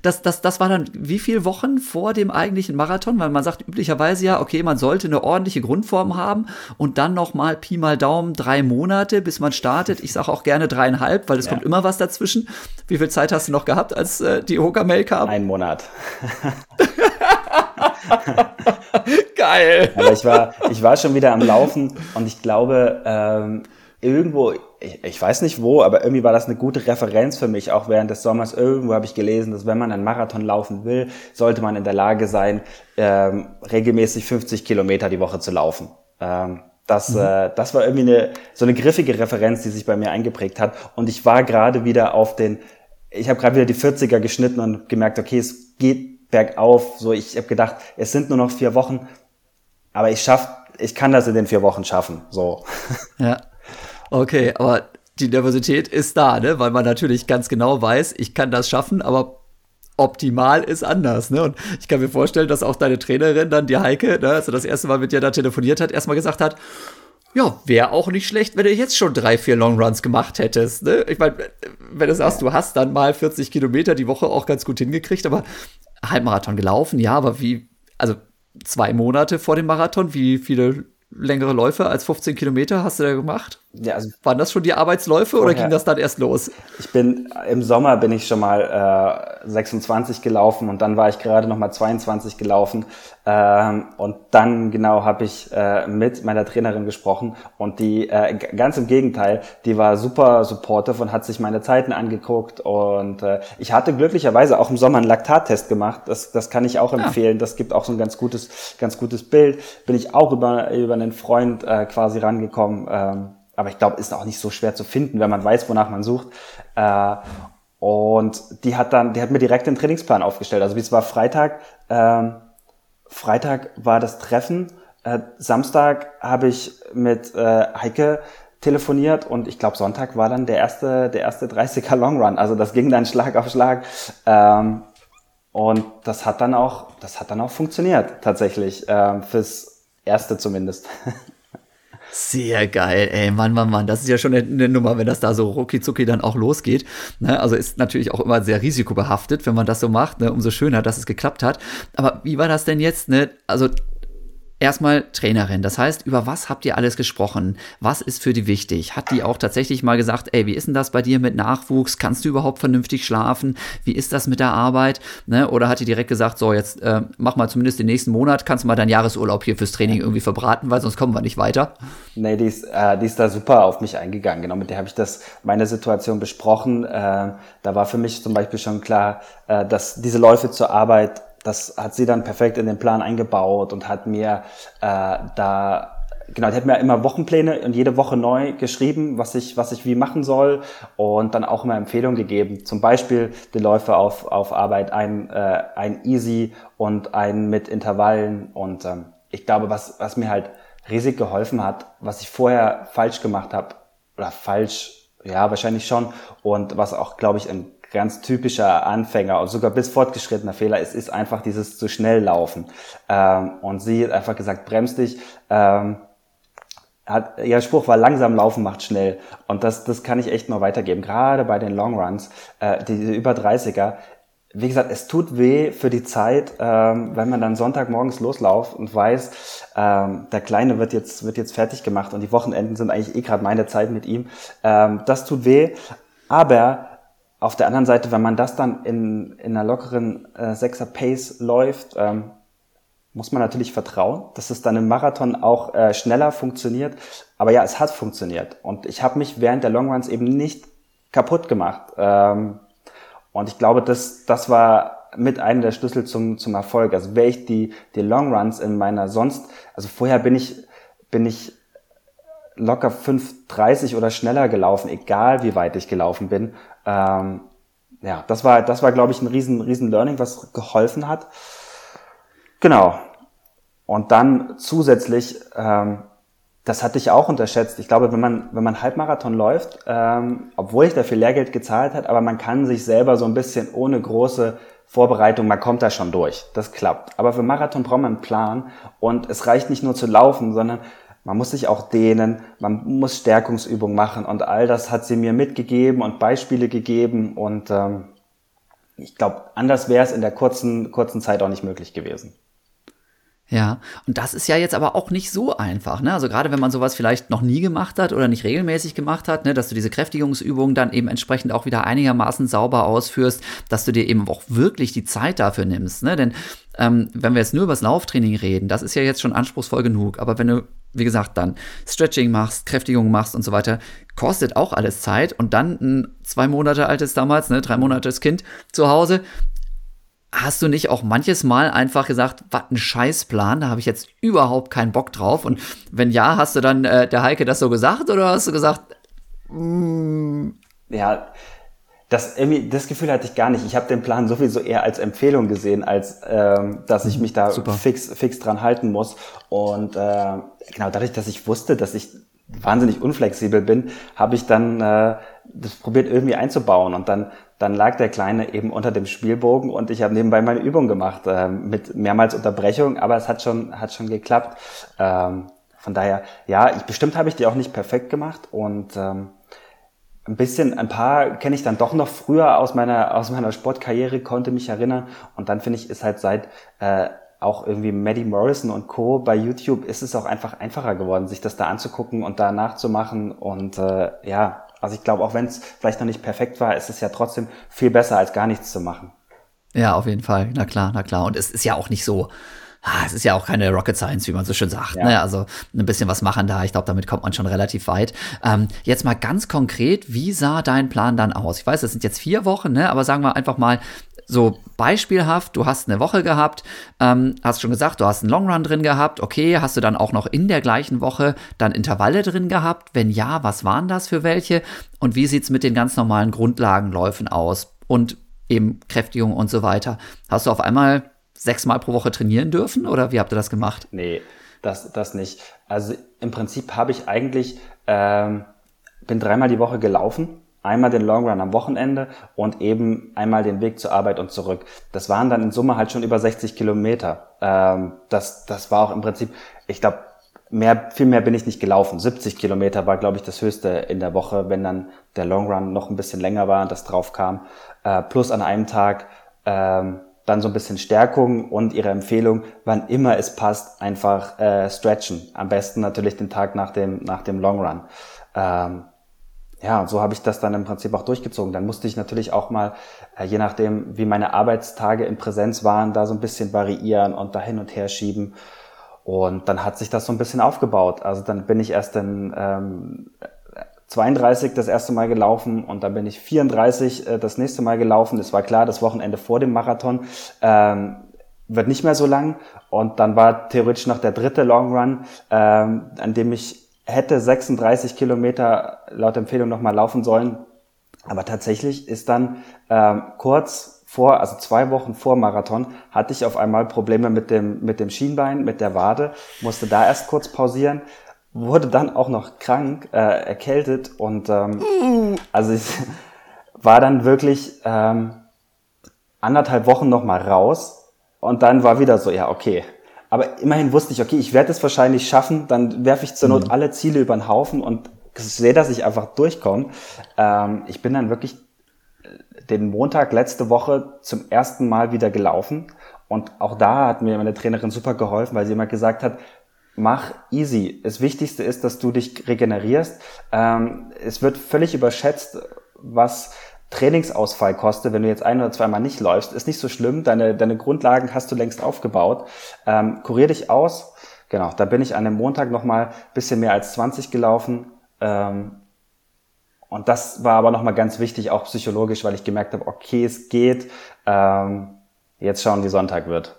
S2: Das, das, das war dann wie viele Wochen vor dem eigentlichen Marathon? Weil man sagt üblicherweise ja, okay, man sollte eine ordentliche Grundform haben und dann noch mal Pi mal Daumen drei Monate, bis man startet. Ich sage auch gerne dreieinhalb, weil es
S3: Ja.
S2: kommt immer was dazwischen. Wie viel Zeit hast du noch gehabt, als äh, die Hoka-Mail kam?
S3: ein Monat.
S2: Geil.
S3: Aber ich war, ich war schon wieder am Laufen und ich glaube, ähm, irgendwo, ich, ich weiß nicht wo, aber irgendwie war das eine gute Referenz für mich, auch während des Sommers. Irgendwo habe ich gelesen, dass wenn man einen Marathon laufen will, sollte man in der Lage sein, ähm, regelmäßig 50 Kilometer die Woche zu laufen. Ähm, das, äh, das war irgendwie eine, so eine griffige Referenz, die sich bei mir eingeprägt hat. Und ich war gerade wieder auf den, ich habe gerade wieder die 40er geschnitten und gemerkt, okay, es geht bergauf. So, ich habe gedacht, es sind nur noch vier Wochen, aber ich schaff, ich kann das in den vier Wochen schaffen. So.
S2: Ja. Okay, aber die Nervosität ist da, ne? Weil man natürlich ganz genau weiß, ich kann das schaffen, aber optimal ist anders, ne? Und ich kann mir vorstellen, dass auch deine Trainerin dann, die Heike, ne, als er das erste Mal mit dir da telefoniert hat, erstmal gesagt hat, ja, wäre auch nicht schlecht, wenn du jetzt schon drei, vier Longruns gemacht hättest. Ne? Ich meine, wenn du sagst, du hast dann mal 40 Kilometer die Woche auch ganz gut hingekriegt, aber Halbmarathon gelaufen, ja, aber wie, also zwei Monate vor dem Marathon, wie viele längere Läufe als 15 Kilometer hast du da gemacht? Ja, also Waren das schon die Arbeitsläufe vorher, oder ging das dann erst los?
S3: Ich bin im Sommer bin ich schon mal äh, 26 gelaufen und dann war ich gerade noch mal 22 gelaufen ähm, und dann genau habe ich äh, mit meiner Trainerin gesprochen und die äh, ganz im Gegenteil, die war super supportive und hat sich meine Zeiten angeguckt und äh, ich hatte glücklicherweise auch im Sommer einen Laktattest gemacht. Das, das kann ich auch ah. empfehlen. Ja. Das gibt auch so ein ganz gutes ganz gutes Bild. Bin ich auch über über einen Freund äh, quasi rangekommen. Ähm, aber ich glaube, ist auch nicht so schwer zu finden, wenn man weiß, wonach man sucht. Äh, und die hat dann, die hat mir direkt den Trainingsplan aufgestellt. Also wie es war Freitag, ähm, Freitag war das Treffen. Äh, Samstag habe ich mit äh, Heike telefoniert und ich glaube Sonntag war dann der erste, der erste 30er Long Run. Also das ging dann Schlag auf Schlag. Ähm, und das hat dann auch, das hat dann auch funktioniert tatsächlich ähm, fürs erste zumindest.
S2: Sehr geil, ey, Mann, Mann, Mann. Das ist ja schon eine, Nummer, wenn das da so rucki dann auch losgeht. Ne? Also ist natürlich auch immer sehr risikobehaftet, wenn man das so macht. Ne? Umso schöner, dass es geklappt hat. Aber wie war das denn jetzt? Ne? Also Erstmal Trainerin. Das heißt, über was habt ihr alles gesprochen? Was ist für die wichtig? Hat die auch tatsächlich mal gesagt, ey, wie ist denn das bei dir mit Nachwuchs? Kannst du überhaupt vernünftig schlafen? Wie ist das mit der Arbeit? Ne? Oder hat die direkt gesagt, so, jetzt äh, mach mal zumindest den nächsten Monat, kannst du mal deinen Jahresurlaub hier fürs Training irgendwie verbraten, weil sonst kommen wir nicht weiter?
S3: Nee, die ist, äh, die ist da super auf mich eingegangen. Genau, mit der habe ich das, meine Situation besprochen. Äh, da war für mich zum Beispiel schon klar, äh, dass diese Läufe zur Arbeit das hat sie dann perfekt in den Plan eingebaut und hat mir äh, da genau, die hat mir immer Wochenpläne und jede Woche neu geschrieben, was ich, was ich wie machen soll und dann auch immer Empfehlungen gegeben. Zum Beispiel die Läufe auf, auf Arbeit, ein, äh, ein Easy und ein mit Intervallen und ähm, ich glaube, was, was mir halt riesig geholfen hat, was ich vorher falsch gemacht habe oder falsch, ja, wahrscheinlich schon und was auch, glaube ich, ein ganz typischer Anfänger und sogar bis fortgeschrittener Fehler ist, ist einfach dieses zu schnell laufen. Ähm, und sie hat einfach gesagt, bremst dich. Ähm, hat, ihr Spruch war langsam laufen macht schnell. Und das, das kann ich echt nur weitergeben. Gerade bei den Long Runs, äh, die, die über 30er. Wie gesagt, es tut weh für die Zeit, ähm, wenn man dann Sonntagmorgens loslauft und weiß, ähm, der Kleine wird jetzt, wird jetzt fertig gemacht und die Wochenenden sind eigentlich eh gerade meine Zeit mit ihm. Ähm, das tut weh. Aber auf der anderen Seite, wenn man das dann in, in einer lockeren äh, Sechser Pace läuft, ähm, muss man natürlich vertrauen, dass es dann im Marathon auch äh, schneller funktioniert. Aber ja, es hat funktioniert. Und ich habe mich während der Longruns eben nicht kaputt gemacht. Ähm, und ich glaube, das, das war mit einem der Schlüssel zum, zum Erfolg. Also wäre ich die, die Longruns in meiner sonst, also vorher bin ich, bin ich locker 5,30 oder schneller gelaufen, egal wie weit ich gelaufen bin. Ähm, ja, das war, das war, glaube ich, ein riesen, riesen Learning, was geholfen hat. Genau. Und dann zusätzlich, ähm, das hatte ich auch unterschätzt. Ich glaube, wenn man, wenn man Halbmarathon läuft, ähm, obwohl ich dafür Lehrgeld gezahlt hat, aber man kann sich selber so ein bisschen ohne große Vorbereitung, man kommt da schon durch. Das klappt. Aber für Marathon braucht man einen Plan und es reicht nicht nur zu laufen, sondern man muss sich auch dehnen, man muss Stärkungsübungen machen und all das hat sie mir mitgegeben und Beispiele gegeben und ähm, ich glaube, anders wäre es in der kurzen, kurzen Zeit auch nicht möglich gewesen.
S2: Ja, und das ist ja jetzt aber auch nicht so einfach, ne? Also gerade wenn man sowas vielleicht noch nie gemacht hat oder nicht regelmäßig gemacht hat, ne, dass du diese Kräftigungsübungen dann eben entsprechend auch wieder einigermaßen sauber ausführst, dass du dir eben auch wirklich die Zeit dafür nimmst, ne? Denn ähm, wenn wir jetzt nur über das Lauftraining reden, das ist ja jetzt schon anspruchsvoll genug, aber wenn du wie gesagt, dann Stretching machst, Kräftigung machst und so weiter, kostet auch alles Zeit. Und dann ein zwei Monate altes damals, ne, drei Monate altes Kind zu Hause, Hast du nicht auch manches Mal einfach gesagt, was ein Scheißplan, da habe ich jetzt überhaupt keinen Bock drauf? Und wenn ja, hast du dann äh, der Heike das so gesagt oder hast du gesagt,
S3: mm, ja, das, irgendwie, das Gefühl hatte ich gar nicht. Ich habe den Plan sowieso eher als Empfehlung gesehen, als ähm, dass ich mich da fix, fix dran halten muss. Und äh, genau dadurch, dass ich wusste, dass ich wahnsinnig unflexibel bin, habe ich dann äh, das probiert irgendwie einzubauen. Und dann dann lag der Kleine eben unter dem Spielbogen und ich habe nebenbei meine Übung gemacht äh, mit mehrmals Unterbrechung, aber es hat schon hat schon geklappt. Ähm, von daher, ja, ich bestimmt habe ich die auch nicht perfekt gemacht und ähm, ein bisschen, ein paar kenne ich dann doch noch früher aus meiner aus meiner Sportkarriere, konnte mich erinnern und dann finde ich ist halt seit äh, auch irgendwie Maddie Morrison und Co. bei YouTube ist es auch einfach einfacher geworden, sich das da anzugucken und da nachzumachen. Und äh, ja, also ich glaube, auch wenn es vielleicht noch nicht perfekt war, ist es ja trotzdem viel besser, als gar nichts zu machen.
S2: Ja, auf jeden Fall. Na klar, na klar. Und es ist ja auch nicht so, ah, es ist ja auch keine Rocket Science, wie man so schön sagt. Ja. Ne? Also ein bisschen was machen da. Ich glaube, damit kommt man schon relativ weit. Ähm, jetzt mal ganz konkret, wie sah dein Plan dann aus? Ich weiß, es sind jetzt vier Wochen, ne? aber sagen wir einfach mal, so beispielhaft, du hast eine Woche gehabt, ähm, hast schon gesagt, du hast einen Long Run drin gehabt, okay, hast du dann auch noch in der gleichen Woche dann Intervalle drin gehabt? Wenn ja, was waren das für welche? Und wie sieht's mit den ganz normalen Grundlagenläufen aus? Und eben Kräftigung und so weiter. Hast du auf einmal sechsmal pro Woche trainieren dürfen oder wie habt ihr das gemacht?
S3: Nee, das, das nicht. Also im Prinzip habe ich eigentlich, ähm, bin dreimal die Woche gelaufen Einmal den Long Run am Wochenende und eben einmal den Weg zur Arbeit und zurück. Das waren dann in Summe halt schon über 60 Kilometer. Ähm, das, das war auch im Prinzip, ich glaube, mehr, viel mehr bin ich nicht gelaufen. 70 Kilometer war, glaube ich, das höchste in der Woche, wenn dann der Long Run noch ein bisschen länger war und das drauf kam. Äh, plus an einem Tag ähm, dann so ein bisschen Stärkung und ihre Empfehlung, wann immer es passt, einfach äh, stretchen. Am besten natürlich den Tag nach dem, nach dem Long Run. Ähm, ja, so habe ich das dann im Prinzip auch durchgezogen. Dann musste ich natürlich auch mal, äh, je nachdem, wie meine Arbeitstage in Präsenz waren, da so ein bisschen variieren und da hin und her schieben. Und dann hat sich das so ein bisschen aufgebaut. Also dann bin ich erst in ähm, 32 das erste Mal gelaufen und dann bin ich 34 äh, das nächste Mal gelaufen. Es war klar, das Wochenende vor dem Marathon ähm, wird nicht mehr so lang. Und dann war theoretisch noch der dritte Long Run, ähm, an dem ich hätte 36 Kilometer laut Empfehlung nochmal laufen sollen. Aber tatsächlich ist dann ähm, kurz vor, also zwei Wochen vor Marathon, hatte ich auf einmal Probleme mit dem, mit dem Schienbein, mit der Wade, musste da erst kurz pausieren, wurde dann auch noch krank, äh, erkältet und ähm, also ich war dann wirklich ähm, anderthalb Wochen nochmal raus und dann war wieder so, ja, okay, aber immerhin wusste ich, okay, ich werde es wahrscheinlich schaffen, dann werfe ich zur Not mhm. alle Ziele über den Haufen und sehe, dass ich einfach durchkomme. Ähm, ich bin dann wirklich äh, den Montag letzte Woche zum ersten Mal wieder gelaufen. Und auch da hat mir meine Trainerin super geholfen, weil sie immer gesagt hat, mach easy. Das Wichtigste ist, dass du dich regenerierst. Ähm, es wird völlig überschätzt, was Trainingsausfall kostet, wenn du jetzt ein oder zweimal nicht läufst, ist nicht so schlimm. Deine, deine Grundlagen hast du längst aufgebaut. Ähm, kurier dich aus. Genau, da bin ich an dem Montag nochmal bisschen mehr als 20 gelaufen. Ähm, und das war aber nochmal ganz wichtig, auch psychologisch, weil ich gemerkt habe, okay, es geht. Ähm, jetzt schauen, wie Sonntag wird.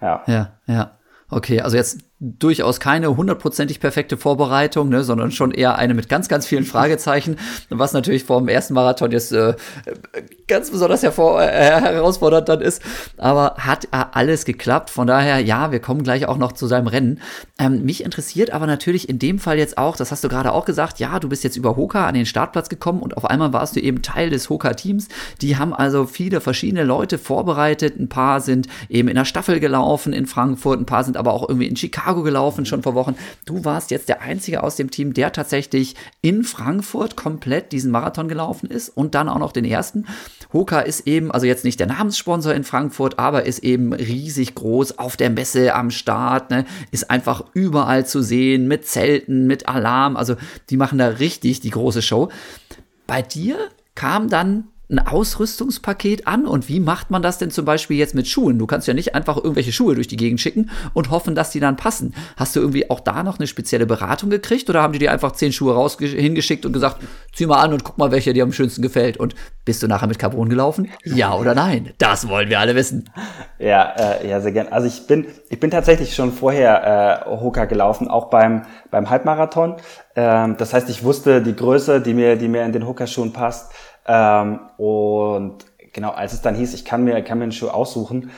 S2: Ja. Ja, ja. Okay, also jetzt durchaus keine hundertprozentig perfekte Vorbereitung, ne, sondern schon eher eine mit ganz, ganz vielen Fragezeichen, was natürlich vor dem ersten Marathon jetzt äh, ganz besonders hervor, äh, herausfordernd dann ist. Aber hat äh, alles geklappt. Von daher, ja, wir kommen gleich auch noch zu seinem Rennen. Ähm, mich interessiert aber natürlich in dem Fall jetzt auch, das hast du gerade auch gesagt, ja, du bist jetzt über Hoka an den Startplatz gekommen und auf einmal warst du eben Teil des Hoka-Teams. Die haben also viele verschiedene Leute vorbereitet. Ein paar sind eben in der Staffel gelaufen in Frankfurt, ein paar sind aber auch irgendwie in Chicago Chicago gelaufen, schon vor Wochen. Du warst jetzt der Einzige aus dem Team, der tatsächlich in Frankfurt komplett diesen Marathon gelaufen ist und dann auch noch den ersten. Hoka ist eben, also jetzt nicht der Namenssponsor in Frankfurt, aber ist eben riesig groß auf der Messe am Start, ne? ist einfach überall zu sehen, mit Zelten, mit Alarm. Also die machen da richtig die große Show. Bei dir kam dann ein Ausrüstungspaket an und wie macht man das denn zum Beispiel jetzt mit Schuhen? Du kannst ja nicht einfach irgendwelche Schuhe durch die Gegend schicken und hoffen, dass die dann passen. Hast du irgendwie auch da noch eine spezielle Beratung gekriegt oder haben die dir einfach zehn Schuhe raus hingeschickt und gesagt, zieh mal an und guck mal, welcher dir am schönsten gefällt? Und bist du nachher mit Carbon gelaufen? Ja oder nein? Das wollen wir alle wissen.
S3: Ja, äh, ja, sehr gern. Also ich bin, ich bin tatsächlich schon vorher äh, Hoka gelaufen, auch beim, beim Halbmarathon. Ähm, das heißt, ich wusste die Größe, die mir, die mir in den Hoka-Schuhen passt. Ähm, und genau, als es dann hieß, ich kann mir, kann mir einen Schuh aussuchen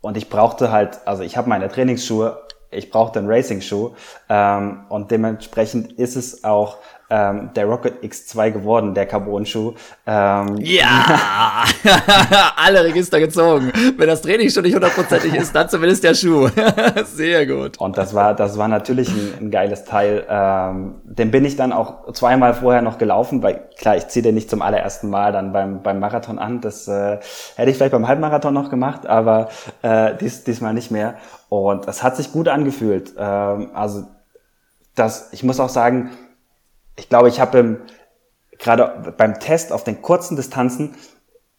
S3: und ich brauchte halt, also ich habe meine Trainingsschuhe ich brauchte einen Racing-Schuh ähm, und dementsprechend ist es auch ähm, der Rocket X2 geworden, der Carbon-Schuh.
S2: Ähm, ja, alle Register gezogen. Wenn das Training schon nicht hundertprozentig ist, dann zumindest der Schuh. Sehr gut.
S3: Und das war, das war natürlich ein, ein geiles Teil. Ähm, den bin ich dann auch zweimal vorher noch gelaufen, weil klar, ich ziehe den nicht zum allerersten Mal dann beim, beim Marathon an. Das äh, hätte ich vielleicht beim Halbmarathon noch gemacht, aber äh, dies, diesmal nicht mehr. Und es hat sich gut angefühlt. Ähm, also das, ich muss auch sagen, ich glaube, ich habe gerade beim Test auf den kurzen Distanzen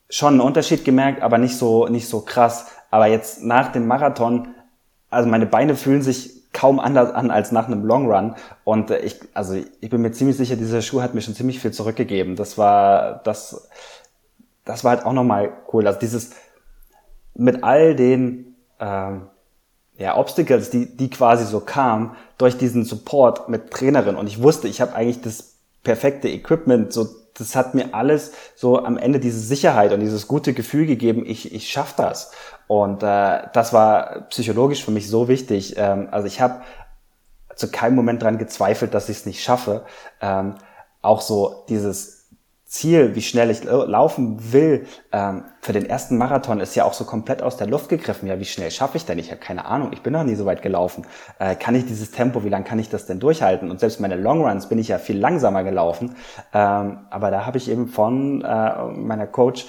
S3: schon einen Unterschied gemerkt, aber nicht so, nicht so krass. Aber jetzt nach dem Marathon, also meine Beine fühlen sich kaum anders an als nach einem Long Run. Und ich, also ich bin mir ziemlich sicher, dieser Schuh hat mir schon ziemlich viel zurückgegeben. Das war, das, das war halt auch nochmal cool. Also dieses, mit all den, ähm, ja, Obstacles, die, die quasi so kamen, durch diesen Support mit Trainerin. Und ich wusste, ich habe eigentlich das perfekte Equipment, so das hat mir alles so am Ende diese Sicherheit und dieses gute Gefühl gegeben, ich, ich schaff das. Und äh, das war psychologisch für mich so wichtig. Ähm, also ich habe zu keinem Moment dran gezweifelt, dass ich es nicht schaffe. Ähm, auch so dieses Ziel, wie schnell ich laufen will, ähm, für den ersten Marathon ist ja auch so komplett aus der Luft gegriffen. Ja, wie schnell schaffe ich denn? Ich habe keine Ahnung, ich bin noch nie so weit gelaufen. Äh, kann ich dieses Tempo, wie lange kann ich das denn durchhalten? Und selbst meine Longruns bin ich ja viel langsamer gelaufen. Ähm, aber da habe ich eben von äh, meiner Coach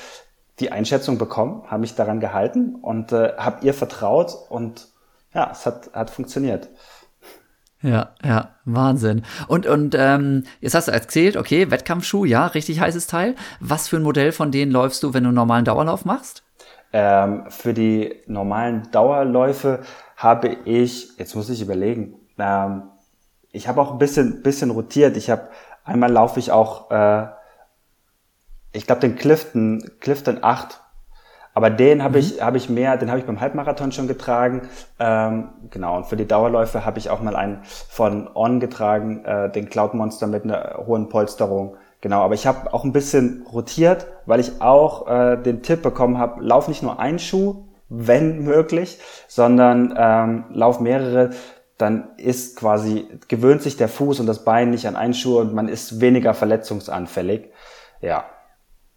S3: die Einschätzung bekommen, habe mich daran gehalten und äh, habe ihr vertraut und ja, es hat, hat funktioniert.
S2: Ja, ja, Wahnsinn. Und, und ähm, jetzt hast du erzählt, okay, Wettkampfschuh, ja, richtig heißes Teil. Was für ein Modell von denen läufst du, wenn du einen normalen Dauerlauf machst?
S3: Ähm, für die normalen Dauerläufe habe ich, jetzt muss ich überlegen, ähm, ich habe auch ein bisschen, bisschen rotiert. Ich habe, einmal laufe ich auch, äh, ich glaube den Clifton, Clifton 8 aber den habe mhm. ich, hab ich mehr, den habe ich beim Halbmarathon schon getragen. Ähm, genau, und für die Dauerläufe habe ich auch mal einen von On getragen, äh, den Cloud Monster mit einer hohen Polsterung. Genau, aber ich habe auch ein bisschen rotiert, weil ich auch äh, den Tipp bekommen habe, lauf nicht nur einen Schuh, wenn möglich, sondern ähm, lauf mehrere, dann ist quasi, gewöhnt sich der Fuß und das Bein nicht an einen Schuh und man ist weniger verletzungsanfällig. Ja,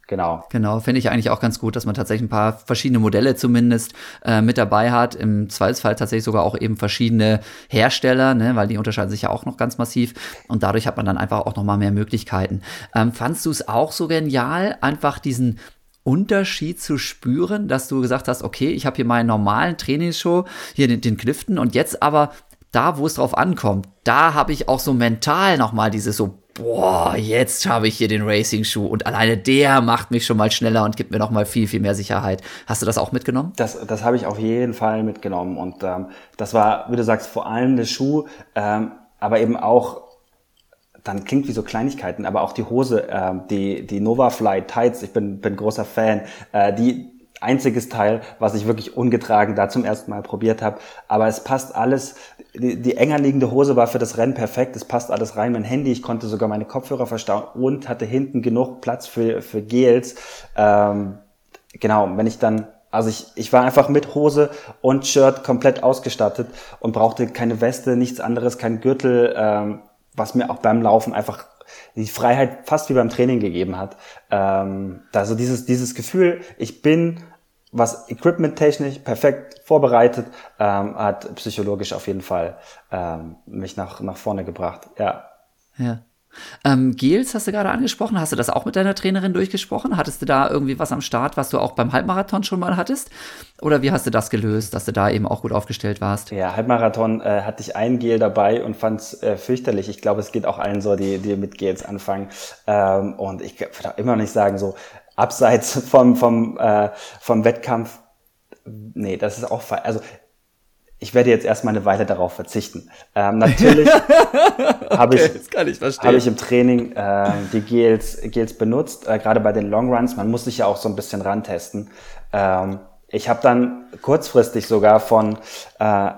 S3: Genau.
S2: Genau, finde ich eigentlich auch ganz gut, dass man tatsächlich ein paar verschiedene Modelle zumindest äh, mit dabei hat. Im Zweifelsfall tatsächlich sogar auch eben verschiedene Hersteller, ne, weil die unterscheiden sich ja auch noch ganz massiv. Und dadurch hat man dann einfach auch noch mal mehr Möglichkeiten. Ähm, fandst du es auch so genial, einfach diesen Unterschied zu spüren, dass du gesagt hast, okay, ich habe hier meinen normalen Trainingsshow, hier den, den Clifton und jetzt aber da, wo es drauf ankommt, da habe ich auch so mental noch mal dieses so boah, jetzt habe ich hier den Racing-Schuh und alleine der macht mich schon mal schneller und gibt mir noch mal viel, viel mehr Sicherheit. Hast du das auch mitgenommen?
S3: Das, das habe ich auf jeden Fall mitgenommen und ähm, das war, wie du sagst, vor allem der Schuh, ähm, aber eben auch dann klingt wie so Kleinigkeiten, aber auch die Hose, äh, die, die Nova Fly Tights, ich bin, bin großer Fan, äh, die einziges Teil, was ich wirklich ungetragen da zum ersten Mal probiert habe. Aber es passt alles. Die, die enger liegende Hose war für das Rennen perfekt. Es passt alles rein. Mein Handy, ich konnte sogar meine Kopfhörer verstauen und hatte hinten genug Platz für, für Gels. Ähm, genau, wenn ich dann also ich, ich war einfach mit Hose und Shirt komplett ausgestattet und brauchte keine Weste, nichts anderes, kein Gürtel, ähm, was mir auch beim Laufen einfach die Freiheit fast wie beim Training gegeben hat. Ähm, also dieses, dieses Gefühl, ich bin was equipment-technisch perfekt vorbereitet, ähm, hat psychologisch auf jeden Fall ähm, mich nach, nach vorne gebracht. Ja.
S2: Ja. Ähm, Gels hast du gerade angesprochen. Hast du das auch mit deiner Trainerin durchgesprochen? Hattest du da irgendwie was am Start, was du auch beim Halbmarathon schon mal hattest? Oder wie hast du das gelöst, dass du da eben auch gut aufgestellt warst?
S3: Ja, Halbmarathon äh, hatte ich ein Gel dabei und fand es äh, fürchterlich. Ich glaube, es geht auch allen so, die, die mit Gels anfangen. Ähm, und ich würde auch immer nicht sagen, so abseits vom, vom, äh, vom Wettkampf, nee, das ist auch, also ich werde jetzt erstmal eine Weile darauf verzichten. Ähm, natürlich habe okay, ich, ich, hab ich im Training äh, die Gels, Gels benutzt, äh, gerade bei den Long Runs. Man muss sich ja auch so ein bisschen rantesten. Ähm, ich habe dann kurzfristig sogar von äh,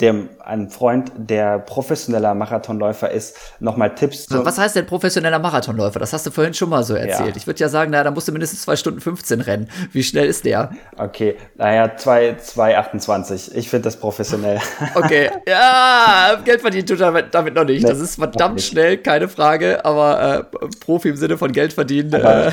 S3: dem ein Freund, der professioneller Marathonläufer ist, nochmal Tipps
S2: zu. Was heißt denn professioneller Marathonläufer? Das hast du vorhin schon mal so erzählt. Ja. Ich würde ja sagen, naja, da musst du mindestens zwei Stunden 15 rennen. Wie schnell ist der?
S3: Okay, naja, 2,28. Ich finde das professionell.
S2: Okay, ja, Geld verdient tut damit, damit noch nicht. Nee, das ist verdammt schnell, keine Frage, aber äh, Profi im Sinne von Geld verdienen. Äh.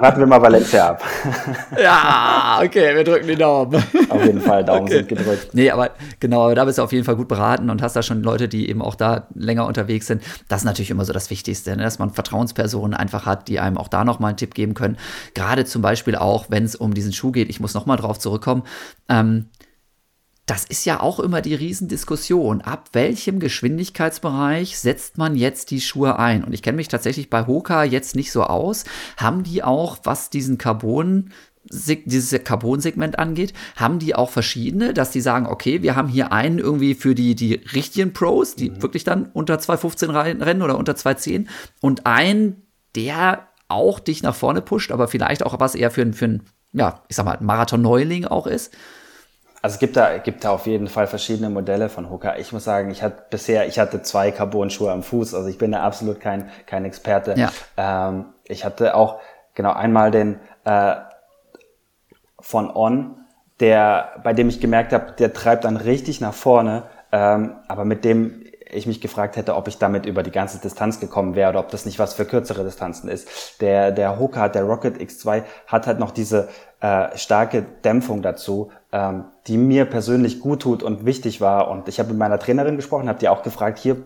S3: Warten wir mal Valencia ab.
S2: ja, okay, wir drücken die Daumen.
S3: Auf jeden Fall, Daumen okay. sind gedrückt.
S2: Nee, aber genau, aber da bist du auf jeden Fall gut beraten und hast da schon Leute, die eben auch da länger unterwegs sind. Das ist natürlich immer so das Wichtigste, ne? dass man Vertrauenspersonen einfach hat, die einem auch da nochmal einen Tipp geben können. Gerade zum Beispiel auch, wenn es um diesen Schuh geht, ich muss nochmal drauf zurückkommen. Ähm, das ist ja auch immer die Riesendiskussion. Ab welchem Geschwindigkeitsbereich setzt man jetzt die Schuhe ein? Und ich kenne mich tatsächlich bei Hoka jetzt nicht so aus. Haben die auch, was diesen Carbon dieses Carbon-Segment angeht, haben die auch verschiedene, dass die sagen, okay, wir haben hier einen irgendwie für die, die richtigen Pros, die mhm. wirklich dann unter 2,15 rennen oder unter 2,10 und einen, der auch dich nach vorne pusht, aber vielleicht auch was eher für, für ein, ja, ich sag mal, Marathon-Neuling auch ist.
S3: Also es gibt da, gibt da auf jeden Fall verschiedene Modelle von Hooker. Ich muss sagen, ich hatte bisher, ich hatte zwei Carbon-Schuhe am Fuß, also ich bin da absolut kein, kein Experte. Ja. Ähm, ich hatte auch genau einmal den äh, von On, der, bei dem ich gemerkt habe, der treibt dann richtig nach vorne, ähm, aber mit dem ich mich gefragt hätte, ob ich damit über die ganze Distanz gekommen wäre oder ob das nicht was für kürzere Distanzen ist. Der, der Hoka, der Rocket X2 hat halt noch diese äh, starke Dämpfung dazu, ähm, die mir persönlich gut tut und wichtig war. Und ich habe mit meiner Trainerin gesprochen, habe die auch gefragt, hier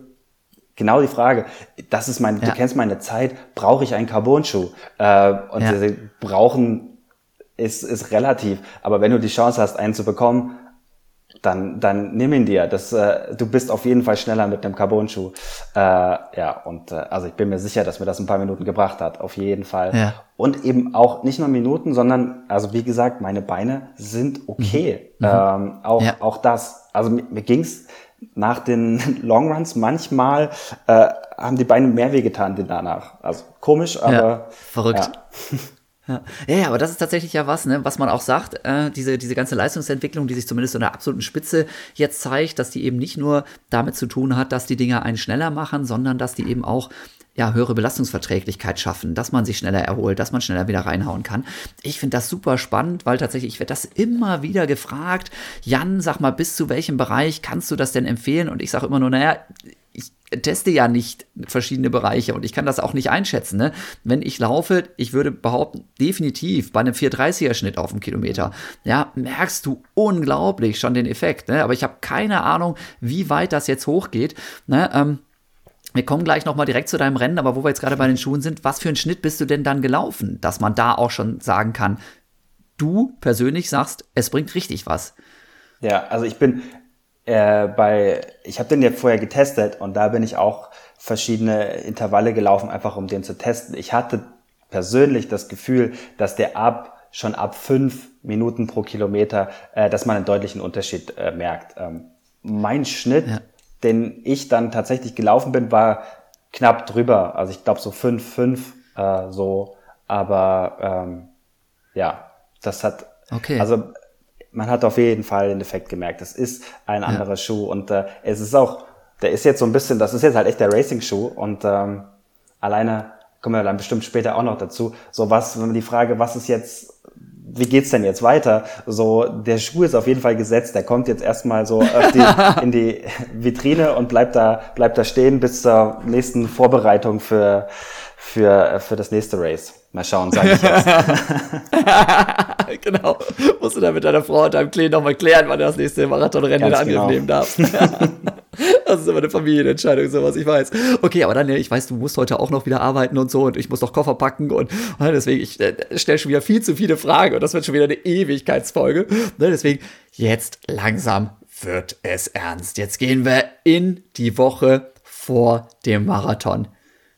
S3: genau die Frage, das ist mein, ja. du kennst meine Zeit, brauche ich einen Carbon-Schuh? Äh, und ja. sie brauchen ist, ist relativ. Aber wenn du die Chance hast, einen zu bekommen, dann, dann nimm ihn dir. Das, äh, du bist auf jeden Fall schneller mit einem Carbon-Schuh. Äh, ja, und äh, also ich bin mir sicher, dass mir das ein paar Minuten gebracht hat, auf jeden Fall. Ja. Und eben auch nicht nur Minuten, sondern, also wie gesagt, meine Beine sind okay. Mhm. mhm. Ähm, auch, ja. auch das. Also mir, mir ging's nach den Longruns manchmal äh, haben die Beine mehr wehgetan danach. Also komisch, aber ja,
S2: verrückt. Ja. Ja. ja, aber das ist tatsächlich ja was, ne, was man auch sagt, äh, diese, diese ganze Leistungsentwicklung, die sich zumindest in der absoluten Spitze jetzt zeigt, dass die eben nicht nur damit zu tun hat, dass die Dinge einen schneller machen, sondern dass die eben auch ja, höhere Belastungsverträglichkeit schaffen, dass man sich schneller erholt, dass man schneller wieder reinhauen kann. Ich finde das super spannend, weil tatsächlich, ich werde das immer wieder gefragt. Jan, sag mal, bis zu welchem Bereich kannst du das denn empfehlen? Und ich sage immer nur, naja, ich teste ja nicht verschiedene Bereiche und ich kann das auch nicht einschätzen. Ne? Wenn ich laufe, ich würde behaupten, definitiv bei einem 430er Schnitt auf dem Kilometer, ja, merkst du unglaublich schon den Effekt. Ne? Aber ich habe keine Ahnung, wie weit das jetzt hochgeht. Ne? Ähm, wir kommen gleich nochmal direkt zu deinem Rennen, aber wo wir jetzt gerade bei den Schuhen sind, was für einen Schnitt bist du denn dann gelaufen, dass man da auch schon sagen kann, du persönlich sagst, es bringt richtig was.
S3: Ja, also ich bin äh, bei, ich habe den ja vorher getestet und da bin ich auch verschiedene Intervalle gelaufen, einfach um den zu testen. Ich hatte persönlich das Gefühl, dass der ab schon ab fünf Minuten pro Kilometer, äh, dass man einen deutlichen Unterschied äh, merkt. Ähm, mein Schnitt, ja. Den ich dann tatsächlich gelaufen bin, war knapp drüber. Also ich glaube so fünf, fünf, äh, so. Aber ähm, ja, das hat okay. also man hat auf jeden Fall den Effekt gemerkt. Es ist ein anderer ja. Schuh und äh, es ist auch, der ist jetzt so ein bisschen, das ist jetzt halt echt der Racing-Schuh und ähm, alleine kommen wir dann bestimmt später auch noch dazu. So was, wenn man die Frage, was ist jetzt, wie geht's denn jetzt weiter? So, der Schuh ist auf jeden Fall gesetzt. Der kommt jetzt erstmal so die, in die Vitrine und bleibt da, bleibt da stehen bis zur nächsten Vorbereitung für, für, für das nächste Race. Mal schauen, sag ich jetzt.
S2: genau. Musst du da mit deiner Frau und deinem Kleen nochmal klären, wann du das nächste Marathonrennen in Angriff genau. nehmen darfst. das ist immer eine Familienentscheidung, sowas, ich weiß. Okay, aber dann, ich weiß, du musst heute auch noch wieder arbeiten und so und ich muss noch Koffer packen und, und deswegen, ich äh, stelle schon wieder viel zu viele Fragen und das wird schon wieder eine Ewigkeitsfolge. Ne, deswegen, jetzt langsam wird es ernst. Jetzt gehen wir in die Woche vor dem Marathon.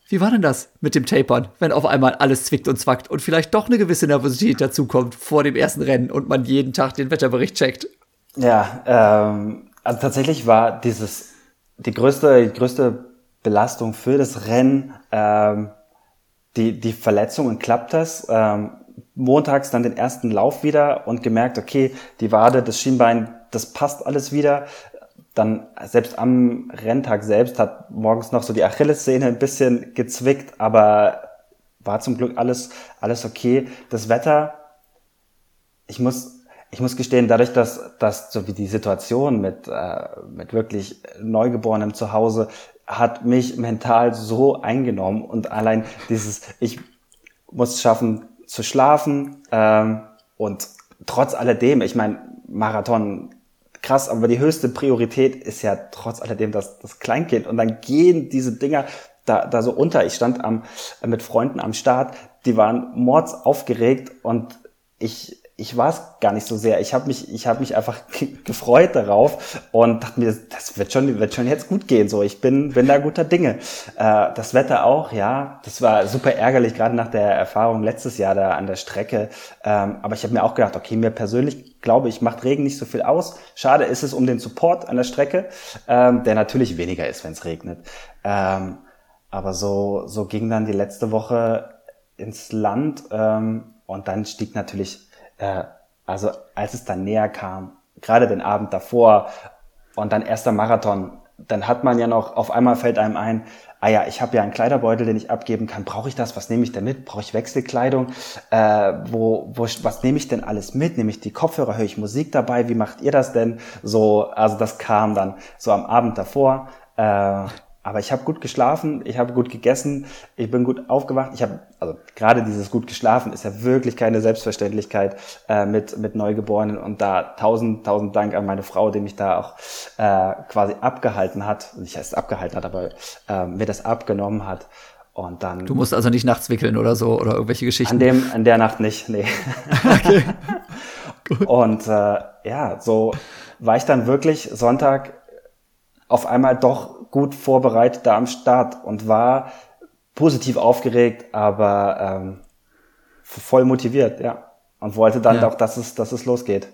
S2: Wie war denn das mit dem Tapern, wenn auf einmal alles zwickt und zwackt und vielleicht doch eine gewisse Nervosität dazukommt vor dem ersten Rennen und man jeden Tag den Wetterbericht checkt?
S3: Ja, ähm, also tatsächlich war dieses die größte, die größte Belastung für das Rennen ähm, die, die Verletzung und klappt das. Ähm, montags dann den ersten Lauf wieder und gemerkt, okay, die Wade, das Schienbein, das passt alles wieder dann selbst am Renntag selbst hat morgens noch so die Achillessehne ein bisschen gezwickt, aber war zum Glück alles, alles okay. Das Wetter, ich muss, ich muss gestehen, dadurch, dass, dass so wie die Situation mit, äh, mit wirklich Neugeborenem zu Hause hat mich mental so eingenommen und allein dieses, ich muss schaffen zu schlafen ähm, und trotz alledem, ich meine, Marathon krass, aber die höchste Priorität ist ja trotz alledem das, das Kleinkind. Und dann gehen diese Dinger da, da so unter. Ich stand am, mit Freunden am Start, die waren mords aufgeregt und ich, ich war es gar nicht so sehr. Ich habe mich, ich habe mich einfach gefreut darauf und dachte mir, das wird schon, wird schon jetzt gut gehen. So, ich bin, bin da guter Dinge. Äh, das Wetter auch, ja, das war super ärgerlich, gerade nach der Erfahrung letztes Jahr da an der Strecke. Ähm, aber ich habe mir auch gedacht, okay, mir persönlich glaube ich, macht Regen nicht so viel aus. Schade ist es um den Support an der Strecke, ähm, der natürlich weniger ist, wenn es regnet. Ähm, aber so, so ging dann die letzte Woche ins Land ähm, und dann stieg natürlich äh, also als es dann näher kam, gerade den Abend davor und dann erster Marathon, dann hat man ja noch, auf einmal fällt einem ein, ah ja, ich habe ja einen Kleiderbeutel, den ich abgeben kann. Brauche ich das? Was nehme ich denn mit? Brauche ich Wechselkleidung? Äh, wo, wo, was nehme ich denn alles mit? Nehme ich die Kopfhörer? Höre ich Musik dabei? Wie macht ihr das denn? So, also das kam dann so am Abend davor. Äh, aber ich habe gut geschlafen, ich habe gut gegessen, ich bin gut aufgewacht. Ich habe, also gerade dieses gut geschlafen ist ja wirklich keine Selbstverständlichkeit äh, mit, mit Neugeborenen. Und da tausend, tausend Dank an meine Frau, die mich da auch äh, quasi abgehalten hat. Nicht erst abgehalten hat, aber äh, mir das abgenommen hat. Und dann.
S2: Du musst also nicht nachts wickeln oder so oder irgendwelche Geschichten.
S3: An dem, an der Nacht nicht, nee. okay. Gut. Und äh, ja, so war ich dann wirklich Sonntag auf einmal doch gut vorbereitet da am Start und war positiv aufgeregt, aber ähm, voll motiviert, ja. Und wollte dann ja. auch, dass es, dass es losgeht.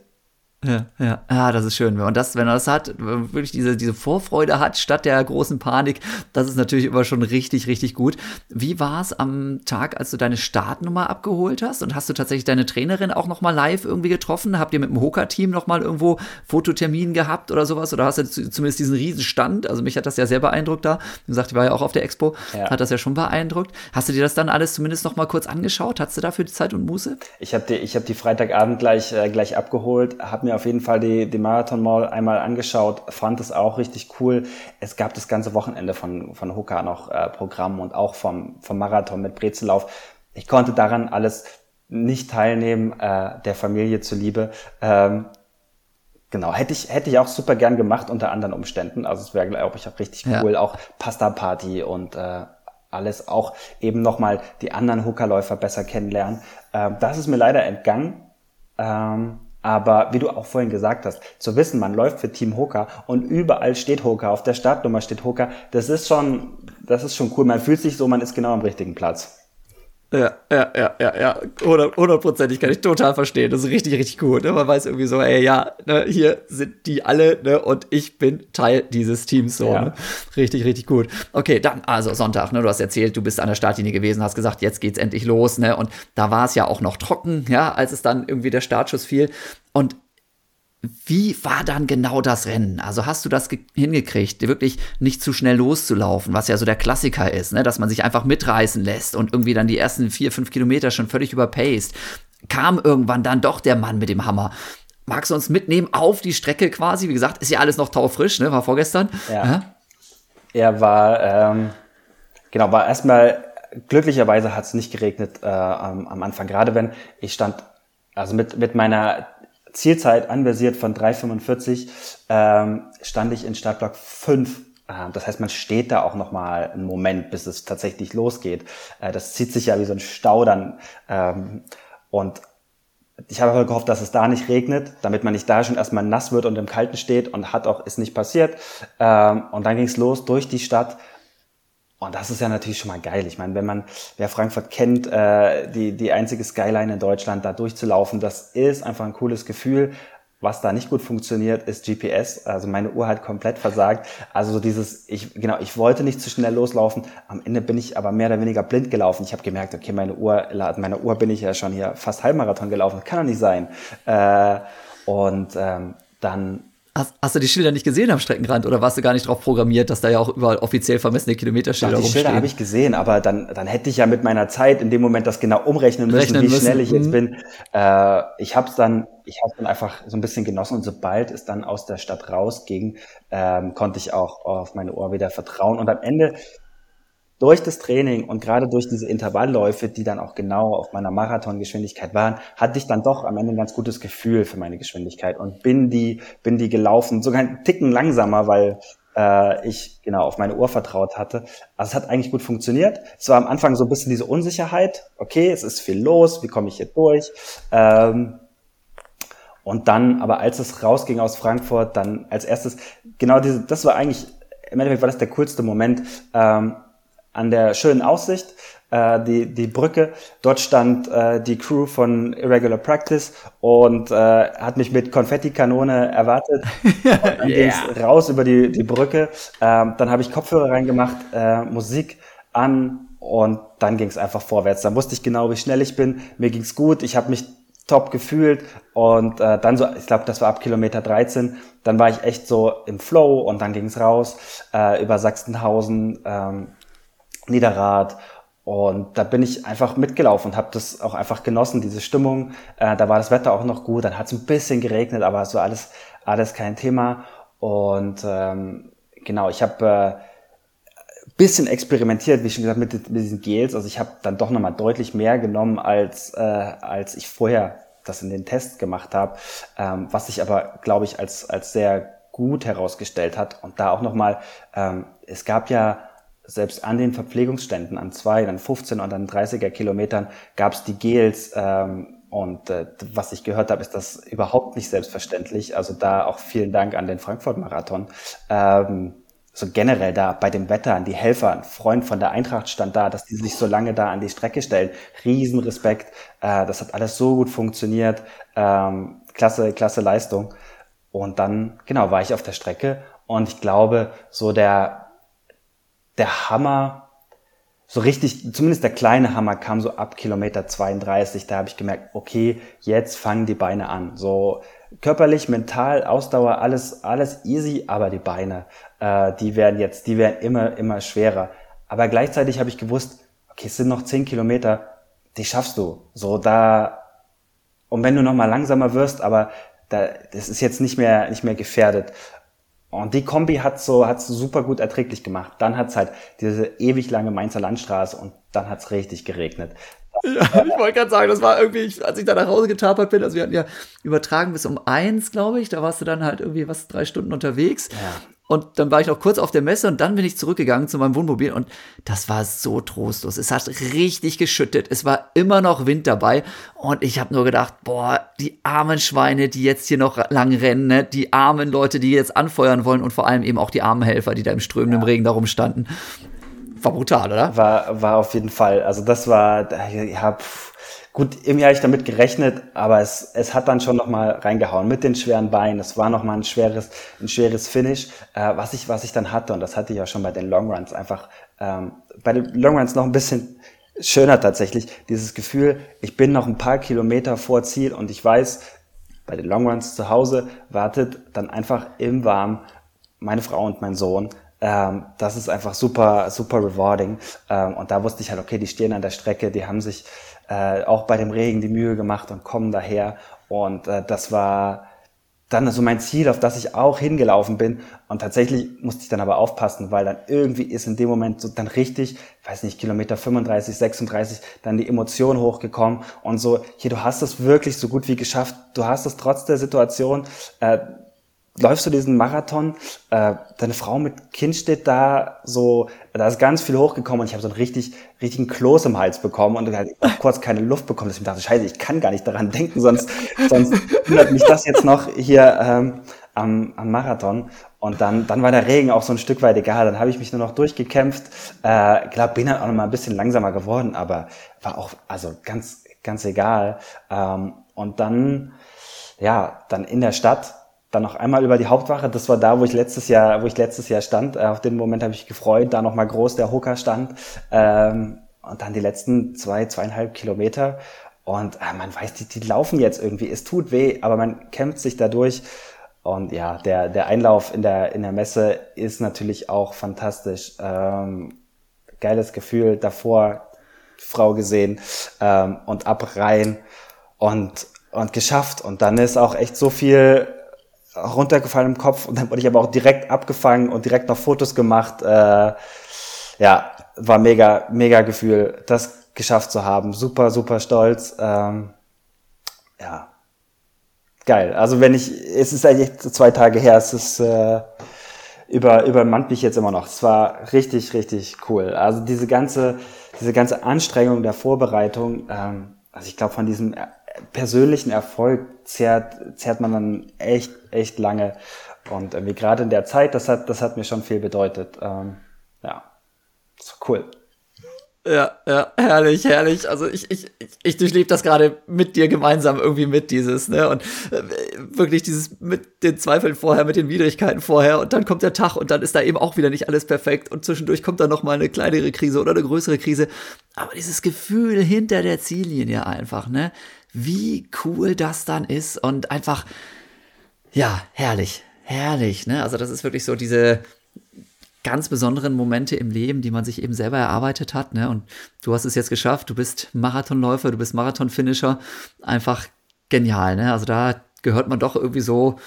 S2: Ja, ja. Ah, das ist schön. Wenn man das, wenn man das hat, wirklich diese, diese Vorfreude hat, statt der großen Panik, das ist natürlich immer schon richtig, richtig gut. Wie war es am Tag, als du deine Startnummer abgeholt hast? Und hast du tatsächlich deine Trainerin auch nochmal live irgendwie getroffen? Habt ihr mit dem Hoka-Team nochmal irgendwo Fototermin gehabt oder sowas? Oder hast du zumindest diesen Riesenstand? Also mich hat das ja sehr beeindruckt da. Wie gesagt, ich war ja auch auf der Expo, ja. hat das ja schon beeindruckt. Hast du dir das dann alles zumindest nochmal kurz angeschaut? Hattest du dafür die Zeit und Muße?
S3: Ich habe die, ich hab die Freitagabend gleich, äh, gleich abgeholt, habe mir mir auf jeden Fall die, die Marathon Mall einmal angeschaut, fand es auch richtig cool. Es gab das ganze Wochenende von, von Hoka noch äh, Programm und auch vom, vom Marathon mit Brezellauf. Ich konnte daran alles nicht teilnehmen, äh, der Familie zuliebe. Ähm, Genau, hätte ich, hätte ich auch super gern gemacht unter anderen Umständen. Also es wäre, glaube ich, auch richtig cool. Ja. Auch Pasta-Party und äh, alles auch eben nochmal die anderen Hookerläufer besser kennenlernen. Ähm, das ist mir leider entgangen. Ähm, aber wie du auch vorhin gesagt hast, zu wissen, man läuft für Team Hoka und überall steht Hoka, auf der Startnummer steht Hoka, das ist schon, das ist schon cool. Man fühlt sich so, man ist genau am richtigen Platz.
S2: Ja, ja, ja, ja, ja. Hundertprozentig kann ich total verstehen. Das ist richtig, richtig gut. Ne? Man weiß irgendwie so, ey, ja, ne, hier sind die alle, ne, und ich bin Teil dieses Teams so. Ja. Ne? Richtig, richtig gut. Okay, dann, also Sonntag, ne, du hast erzählt, du bist an der Startlinie gewesen, hast gesagt, jetzt geht's endlich los, ne? Und da war es ja auch noch trocken, ja, als es dann irgendwie der Startschuss fiel. Und wie war dann genau das Rennen? Also hast du das hingekriegt, wirklich nicht zu schnell loszulaufen, was ja so der Klassiker ist, ne? dass man sich einfach mitreißen lässt und irgendwie dann die ersten vier, fünf Kilometer schon völlig überpaced. Kam irgendwann dann doch der Mann mit dem Hammer. Magst du uns mitnehmen auf die Strecke quasi? Wie gesagt, ist ja alles noch taufrisch, ne? war vorgestern.
S3: Ja. ja? Er war, ähm, genau, war erstmal, glücklicherweise hat es nicht geregnet äh, am, am Anfang, gerade wenn ich stand, also mit, mit meiner Zielzeit anversiert von 3,45 ähm, stand ich in Startblock 5. Ähm, das heißt, man steht da auch noch mal einen Moment, bis es tatsächlich losgeht. Äh, das zieht sich ja wie so ein Stau dann. Ähm, und ich habe aber gehofft, dass es da nicht regnet, damit man nicht da schon erstmal nass wird und im Kalten steht und hat auch, ist nicht passiert. Ähm, und dann ging es los durch die Stadt und das ist ja natürlich schon mal geil. Ich meine, wenn man, wer Frankfurt kennt, äh, die, die einzige Skyline in Deutschland da durchzulaufen, das ist einfach ein cooles Gefühl. Was da nicht gut funktioniert, ist GPS. Also meine Uhr hat komplett versagt. Also so dieses, ich, genau, ich wollte nicht zu schnell loslaufen. Am Ende bin ich aber mehr oder weniger blind gelaufen. Ich habe gemerkt, okay, meine Uhr, meine Uhr bin ich ja schon hier fast Halbmarathon gelaufen. Kann doch nicht sein. Äh, und ähm, dann
S2: Hast, hast, du die Schilder nicht gesehen am Streckenrand oder warst du gar nicht darauf programmiert, dass da ja auch überall offiziell vermessene Kilometerschilder
S3: Doch, die Schilder habe ich gesehen, aber dann, dann hätte ich ja mit meiner Zeit in dem Moment das genau umrechnen müssen, Rechnen wie müssen. schnell ich jetzt mhm. bin. Äh, ich habe es dann, ich habe dann einfach so ein bisschen genossen und sobald es dann aus der Stadt rausging, ähm, konnte ich auch auf meine Ohr wieder vertrauen. Und am Ende durch das Training und gerade durch diese Intervallläufe, die dann auch genau auf meiner Marathongeschwindigkeit waren, hatte ich dann doch am Ende ein ganz gutes Gefühl für meine Geschwindigkeit und bin die, bin die gelaufen, sogar einen Ticken langsamer, weil äh, ich genau auf meine Uhr vertraut hatte. Also es hat eigentlich gut funktioniert. Es war am Anfang so ein bisschen diese Unsicherheit. Okay, es ist viel los, wie komme ich hier durch? Ähm, und dann, aber als es rausging aus Frankfurt, dann als erstes, genau diese, das war eigentlich, im Endeffekt war das der coolste Moment. Ähm, an der schönen Aussicht, äh, die, die Brücke. Dort stand äh, die Crew von Irregular Practice und äh, hat mich mit Konfettikanone erwartet. Und dann yeah. ging's raus über die, die Brücke. Ähm, dann habe ich Kopfhörer reingemacht, äh, Musik an und dann ging's einfach vorwärts. Dann wusste ich genau, wie schnell ich bin. Mir ging's gut. Ich habe mich top gefühlt und äh, dann so, ich glaube, das war ab Kilometer 13, dann war ich echt so im Flow und dann ging's raus äh, über Sachsenhausen, ähm, Niederrad und da bin ich einfach mitgelaufen und habe das auch einfach genossen, diese Stimmung. Äh, da war das Wetter auch noch gut, dann hat es ein bisschen geregnet, aber war alles, alles kein Thema. Und ähm, genau, ich habe äh, bisschen experimentiert, wie schon gesagt, mit, mit diesen Gels. Also ich habe dann doch nochmal deutlich mehr genommen, als, äh, als ich vorher das in den Test gemacht habe, ähm, was sich aber, glaube ich, als, als sehr gut herausgestellt hat. Und da auch nochmal, ähm, es gab ja selbst an den Verpflegungsständen, an zwei, dann 15 und dann 30er Kilometern, gab es die Gels. Ähm, und äh, was ich gehört habe, ist das überhaupt nicht selbstverständlich. Also da auch vielen Dank an den Frankfurt-Marathon. Ähm, so generell da bei dem Wetter, an die Helfer, ein Freund von der Eintracht stand da, dass die sich so lange da an die Strecke stellen. Riesenrespekt. Äh, das hat alles so gut funktioniert. Ähm, klasse, klasse Leistung. Und dann, genau, war ich auf der Strecke und ich glaube, so der der Hammer, so richtig, zumindest der kleine Hammer kam so ab Kilometer 32. Da habe ich gemerkt, okay, jetzt fangen die Beine an. So körperlich, mental, Ausdauer, alles, alles easy, aber die Beine, äh, die werden jetzt, die werden immer, immer schwerer. Aber gleichzeitig habe ich gewusst, okay, es sind noch 10 Kilometer, die schaffst du. So da, und wenn du noch mal langsamer wirst, aber da, das ist jetzt nicht mehr, nicht mehr gefährdet. Und die Kombi hat so, hat's super gut erträglich gemacht. Dann hat's halt diese ewig lange Mainzer Landstraße und dann hat's richtig geregnet.
S2: Ja, ich wollte gerade sagen, das war irgendwie, als ich da nach Hause getapert bin, also wir hatten ja übertragen bis um eins, glaube ich, da warst du dann halt irgendwie was, drei Stunden unterwegs. Ja. Und dann war ich noch kurz auf der Messe und dann bin ich zurückgegangen zu meinem Wohnmobil und das war so trostlos. Es hat richtig geschüttet. Es war immer noch Wind dabei und ich habe nur gedacht, boah, die armen Schweine, die jetzt hier noch lang rennen, ne? die armen Leute, die jetzt anfeuern wollen und vor allem eben auch die armen Helfer, die da im strömenden ja. Regen darum standen. War brutal, oder?
S3: War, war auf jeden Fall. Also das war, ja, pff Gut, irgendwie habe ich damit gerechnet, aber es, es hat dann schon nochmal reingehauen mit den schweren Beinen. Es war nochmal ein schweres, ein schweres Finish, äh, was, ich, was ich dann hatte. Und das hatte ich auch schon bei den Longruns einfach, ähm, bei den Longruns noch ein bisschen schöner tatsächlich. Dieses Gefühl, ich bin noch ein paar Kilometer vor Ziel und ich weiß, bei den Longruns zu Hause wartet dann einfach im Warm meine Frau und mein Sohn. Ähm, das ist einfach super, super rewarding. Ähm, und da wusste ich halt, okay, die stehen an der Strecke, die haben sich äh, auch bei dem Regen die Mühe gemacht und kommen daher. Und äh, das war dann so mein Ziel, auf das ich auch hingelaufen bin. Und tatsächlich musste ich dann aber aufpassen, weil dann irgendwie ist in dem Moment so dann richtig, weiß nicht, Kilometer 35, 36, dann die Emotion hochgekommen und so, hier, du hast es wirklich so gut wie geschafft. Du hast es trotz der Situation. Äh, läufst du diesen Marathon, äh, deine Frau mit Kind steht da, so, da ist ganz viel hochgekommen und ich habe so einen richtig, richtigen Kloß im Hals bekommen und halt kurz keine Luft bekommen, dass ich mir dachte, scheiße, ich kann gar nicht daran denken, sonst, sonst hindert mich das jetzt noch hier ähm, am, am Marathon. Und dann, dann war der Regen auch so ein Stück weit egal. Dann habe ich mich nur noch durchgekämpft. Äh, glaube, bin dann auch noch mal ein bisschen langsamer geworden, aber war auch also ganz, ganz egal. Ähm, und dann, ja, dann in der Stadt dann noch einmal über die Hauptwache. Das war da, wo ich letztes Jahr, wo ich letztes Jahr stand. Äh, auf den Moment habe ich gefreut, da noch mal groß der Hooker stand. Ähm, und dann die letzten zwei, zweieinhalb Kilometer. Und äh, man weiß, die, die laufen jetzt irgendwie. Es tut weh, aber man kämpft sich dadurch. Und ja, der, der Einlauf in der, in der Messe ist natürlich auch fantastisch. Ähm, geiles Gefühl, davor Frau gesehen ähm, und ab rein und, und geschafft. Und dann ist auch echt so viel runtergefallen im Kopf und dann wurde ich aber auch direkt abgefangen und direkt noch Fotos gemacht. Äh, ja, war mega, mega Gefühl, das geschafft zu haben. Super, super stolz. Ähm, ja, geil. Also wenn ich, es ist eigentlich zwei Tage her, es ist äh, über übermannt mich jetzt immer noch. Es war richtig, richtig cool. Also diese ganze, diese ganze Anstrengung der Vorbereitung, ähm, also ich glaube von diesem persönlichen Erfolg zehrt, zehrt man dann echt, echt lange. Und irgendwie gerade in der Zeit, das hat, das hat mir schon viel bedeutet. Ähm, ja, cool.
S2: Ja, ja, herrlich, herrlich. Also ich, ich, ich durchlebe das gerade mit dir gemeinsam irgendwie mit dieses, ne? Und äh, wirklich dieses mit den Zweifeln vorher, mit den Widrigkeiten vorher und dann kommt der Tag und dann ist da eben auch wieder nicht alles perfekt und zwischendurch kommt dann noch mal eine kleinere Krise oder eine größere Krise. Aber dieses Gefühl hinter der Ziellinie einfach, ne? Wie cool das dann ist und einfach, ja, herrlich, herrlich, ne? Also das ist wirklich so diese, ganz besonderen Momente im Leben, die man sich eben selber erarbeitet hat. Ne? Und du hast es jetzt geschafft, du bist Marathonläufer, du bist Marathonfinisher. Einfach genial. Ne? Also da gehört man doch irgendwie so.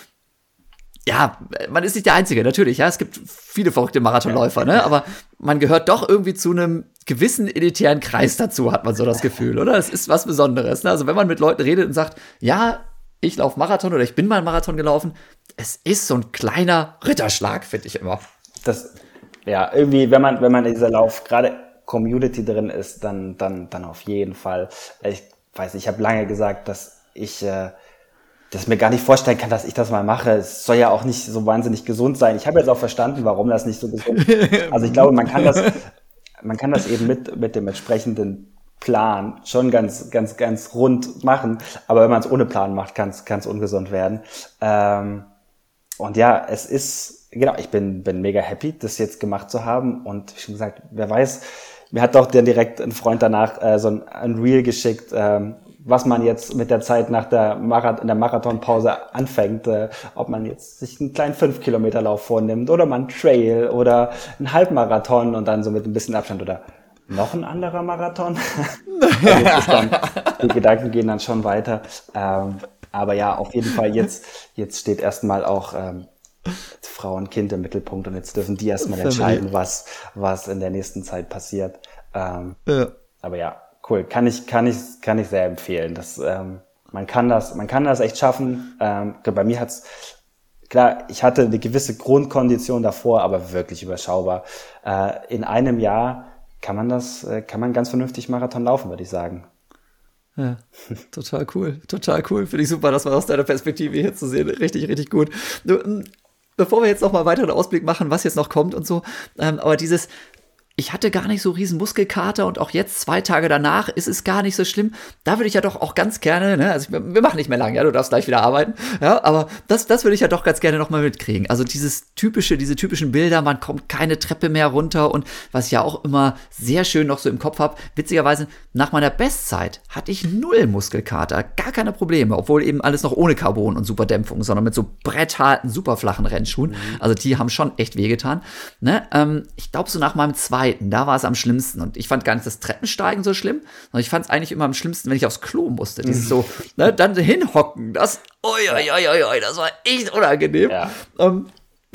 S2: Ja, man ist nicht der Einzige, natürlich. Ja, es gibt viele verrückte Marathonläufer, ne? Aber man gehört doch irgendwie zu einem gewissen elitären Kreis dazu, hat man so das Gefühl, oder? Es ist was Besonderes. Ne? Also wenn man mit Leuten redet und sagt, ja, ich laufe Marathon oder ich bin mal Marathon gelaufen, es ist so ein kleiner Ritterschlag, finde ich immer
S3: das, ja, irgendwie, wenn man, wenn man in dieser Lauf gerade Community drin ist, dann, dann, dann auf jeden Fall. Ich weiß, ich habe lange gesagt, dass ich äh, das mir gar nicht vorstellen kann, dass ich das mal mache. Es soll ja auch nicht so wahnsinnig gesund sein. Ich habe jetzt auch verstanden, warum das nicht so gesund ist. Also ich glaube, man kann das, man kann das eben mit, mit dem entsprechenden Plan schon ganz, ganz, ganz rund machen. Aber wenn man es ohne Plan macht, kann es ungesund werden. Ähm, und ja, es ist genau, ich bin, bin mega happy, das jetzt gemacht zu haben. Und wie schon gesagt, wer weiß, mir hat doch dann direkt ein Freund danach äh, so ein, ein Reel geschickt, ähm, was man jetzt mit der Zeit nach der, Marath in der Marathonpause anfängt, äh, ob man jetzt sich einen kleinen 5-Kilometer-Lauf vornimmt oder man Trail oder einen Halbmarathon und dann so mit ein bisschen Abstand oder noch ein anderer Marathon. also dann, die Gedanken gehen dann schon weiter. Ähm, aber ja, auf jeden Fall jetzt, jetzt steht erstmal auch ähm, Frau und Kind im Mittelpunkt und jetzt dürfen die erstmal entscheiden, was, was in der nächsten Zeit passiert. Ähm, ja. Aber ja, cool. Kann ich, kann ich, kann ich sehr empfehlen. Das, ähm, man kann das, man kann das echt schaffen. Ähm, bei mir hat's, klar, ich hatte eine gewisse Grundkondition davor, aber wirklich überschaubar. Äh, in einem Jahr kann man das, äh, kann man ganz vernünftig Marathon laufen, würde ich sagen.
S2: Ja, total cool, total cool. Finde ich super, das mal aus deiner Perspektive hier zu sehen. Richtig, richtig gut. Du, bevor wir jetzt noch mal weiter einen Ausblick machen, was jetzt noch kommt und so, ähm, aber dieses, ich hatte gar nicht so riesen Muskelkater und auch jetzt zwei Tage danach ist es gar nicht so schlimm. Da würde ich ja doch auch ganz gerne, ne, also wir machen nicht mehr lang, ja, du darfst gleich wieder arbeiten, ja, aber das, das würde ich ja doch ganz gerne nochmal mitkriegen. Also dieses typische, diese typischen Bilder, man kommt keine Treppe mehr runter und was ich ja auch immer sehr schön noch so im Kopf habe, witzigerweise nach meiner Bestzeit hatte ich null Muskelkater, gar keine Probleme, obwohl eben alles noch ohne Carbon und Superdämpfung, sondern mit so brettharten, super flachen Rennschuhen. Mhm. Also die haben schon echt wehgetan. Ne? Ähm, ich glaube so nach meinem zweiten zweiten, da war es am schlimmsten. Und ich fand gar nicht das Treppensteigen so schlimm, sondern ich fand es eigentlich immer am schlimmsten, wenn ich aufs Klo musste. Dieses so, ne, dann hinhocken, das, oi, oi, oi, oi, das war echt unangenehm. Ja. Um, ähm,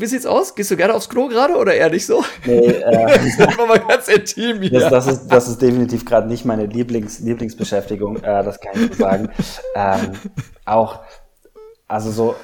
S2: wie sieht's aus? Gehst du gerne aufs Klo gerade oder eher nicht so? Nee, äh,
S3: das mal ganz intim hier. Das, das, ist, das ist definitiv gerade nicht meine Lieblings, Lieblingsbeschäftigung, äh, das kann ich so sagen. ähm, auch, also so,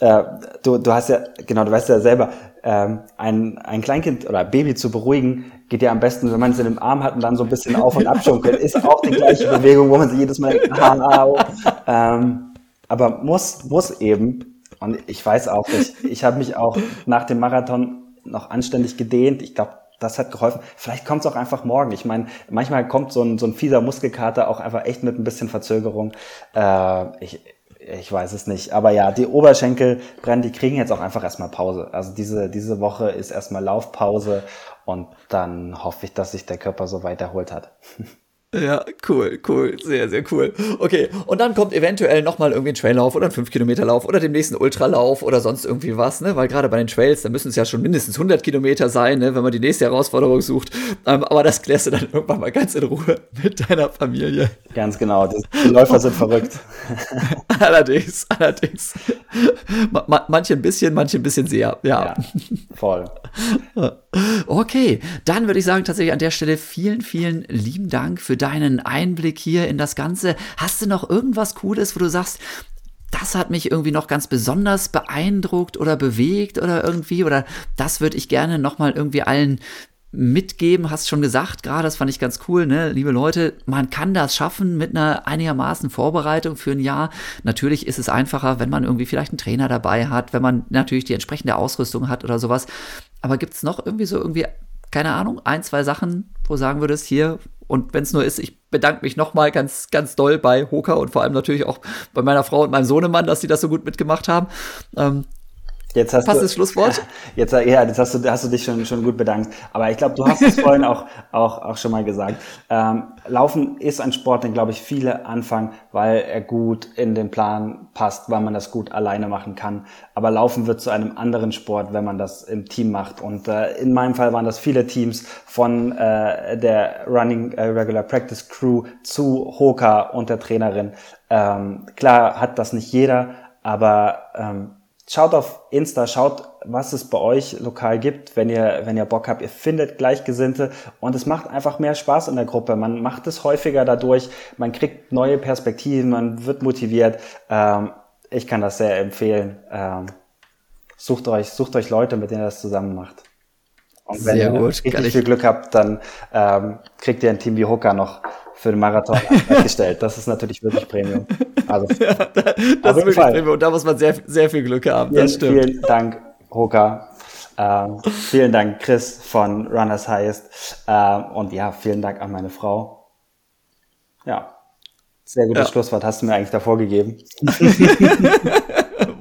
S3: äh, du, du hast ja, genau, du weißt ja selber, ähm, ein, ein Kleinkind oder Baby zu beruhigen, geht ja am besten, wenn man es in dem Arm hat und dann so ein bisschen auf und ab schunkelt. Ist auch die gleiche Bewegung, wo man sich jedes Mal denkt, oh. ähm, aber muss, muss eben, und ich weiß auch, ich, ich habe mich auch nach dem Marathon noch anständig gedehnt. Ich glaube, das hat geholfen. Vielleicht kommt es auch einfach morgen. Ich meine, manchmal kommt so ein, so ein fieser Muskelkater auch einfach echt mit ein bisschen Verzögerung. Äh, ich, ich weiß es nicht. Aber ja, die Oberschenkel brennen, die kriegen jetzt auch einfach erstmal Pause. Also diese, diese Woche ist erstmal Laufpause und dann hoffe ich, dass sich der Körper so weit erholt hat.
S2: Ja, cool, cool, sehr, sehr cool. Okay, und dann kommt eventuell nochmal irgendwie ein Traillauf oder ein 5-Kilometer-Lauf oder demnächst ein Ultralauf oder sonst irgendwie was, ne? Weil gerade bei den Trails, da müssen es ja schon mindestens 100 Kilometer sein, ne? Wenn man die nächste Herausforderung sucht. Ähm, aber das klärst du dann irgendwann mal ganz in Ruhe mit deiner Familie.
S3: Ganz genau, die, die Läufer sind verrückt.
S2: allerdings, allerdings. Ma manche ein bisschen, manche ein bisschen sehr, ja. ja
S3: voll.
S2: Okay, dann würde ich sagen, tatsächlich an der Stelle vielen, vielen lieben Dank für deinen Einblick hier in das Ganze. Hast du noch irgendwas Cooles, wo du sagst, das hat mich irgendwie noch ganz besonders beeindruckt oder bewegt oder irgendwie oder das würde ich gerne nochmal irgendwie allen mitgeben, hast schon gesagt, gerade das fand ich ganz cool, ne? Liebe Leute, man kann das schaffen mit einer einigermaßen Vorbereitung für ein Jahr. Natürlich ist es einfacher, wenn man irgendwie vielleicht einen Trainer dabei hat, wenn man natürlich die entsprechende Ausrüstung hat oder sowas. Aber gibt es noch irgendwie so irgendwie, keine Ahnung, ein, zwei Sachen, wo sagen würdest, hier, und wenn es nur ist, ich bedanke mich nochmal ganz, ganz doll bei Hoka und vor allem natürlich auch bei meiner Frau und meinem Sohnemann, dass sie das so gut mitgemacht haben. Ähm,
S3: Jetzt hast
S2: Passendes du, Schlusswort?
S3: Jetzt, ja, jetzt hast du, hast du dich schon, schon gut bedankt. Aber ich glaube, du hast es vorhin auch, auch, auch schon mal gesagt. Ähm, Laufen ist ein Sport, den, glaube ich, viele anfangen, weil er gut in den Plan passt, weil man das gut alleine machen kann. Aber Laufen wird zu einem anderen Sport, wenn man das im Team macht. Und äh, in meinem Fall waren das viele Teams von äh, der Running äh, Regular Practice Crew zu Hoka und der Trainerin. Ähm, klar hat das nicht jeder, aber ähm, Schaut auf Insta, schaut, was es bei euch lokal gibt, wenn ihr, wenn ihr Bock habt. Ihr findet Gleichgesinnte und es macht einfach mehr Spaß in der Gruppe. Man macht es häufiger dadurch, man kriegt neue Perspektiven, man wird motiviert. Ähm, ich kann das sehr empfehlen. Ähm, sucht euch, sucht euch Leute, mit denen ihr das zusammen macht. Und wenn sehr ihr gut. richtig viel Glück habt, dann ähm, kriegt ihr ein Team wie Hooker noch für den Marathon gestellt. Das ist natürlich wirklich Premium. Also, ja,
S2: das ist wirklich Fall. Premium. Und da muss man sehr, sehr viel Glück haben.
S3: Vielen, das stimmt. Vielen Dank, Roka. Ähm, vielen Dank, Chris von Runners Highest. Ähm, und ja, vielen Dank an meine Frau. Ja, sehr gutes ja. Schlusswort hast du mir eigentlich davor gegeben.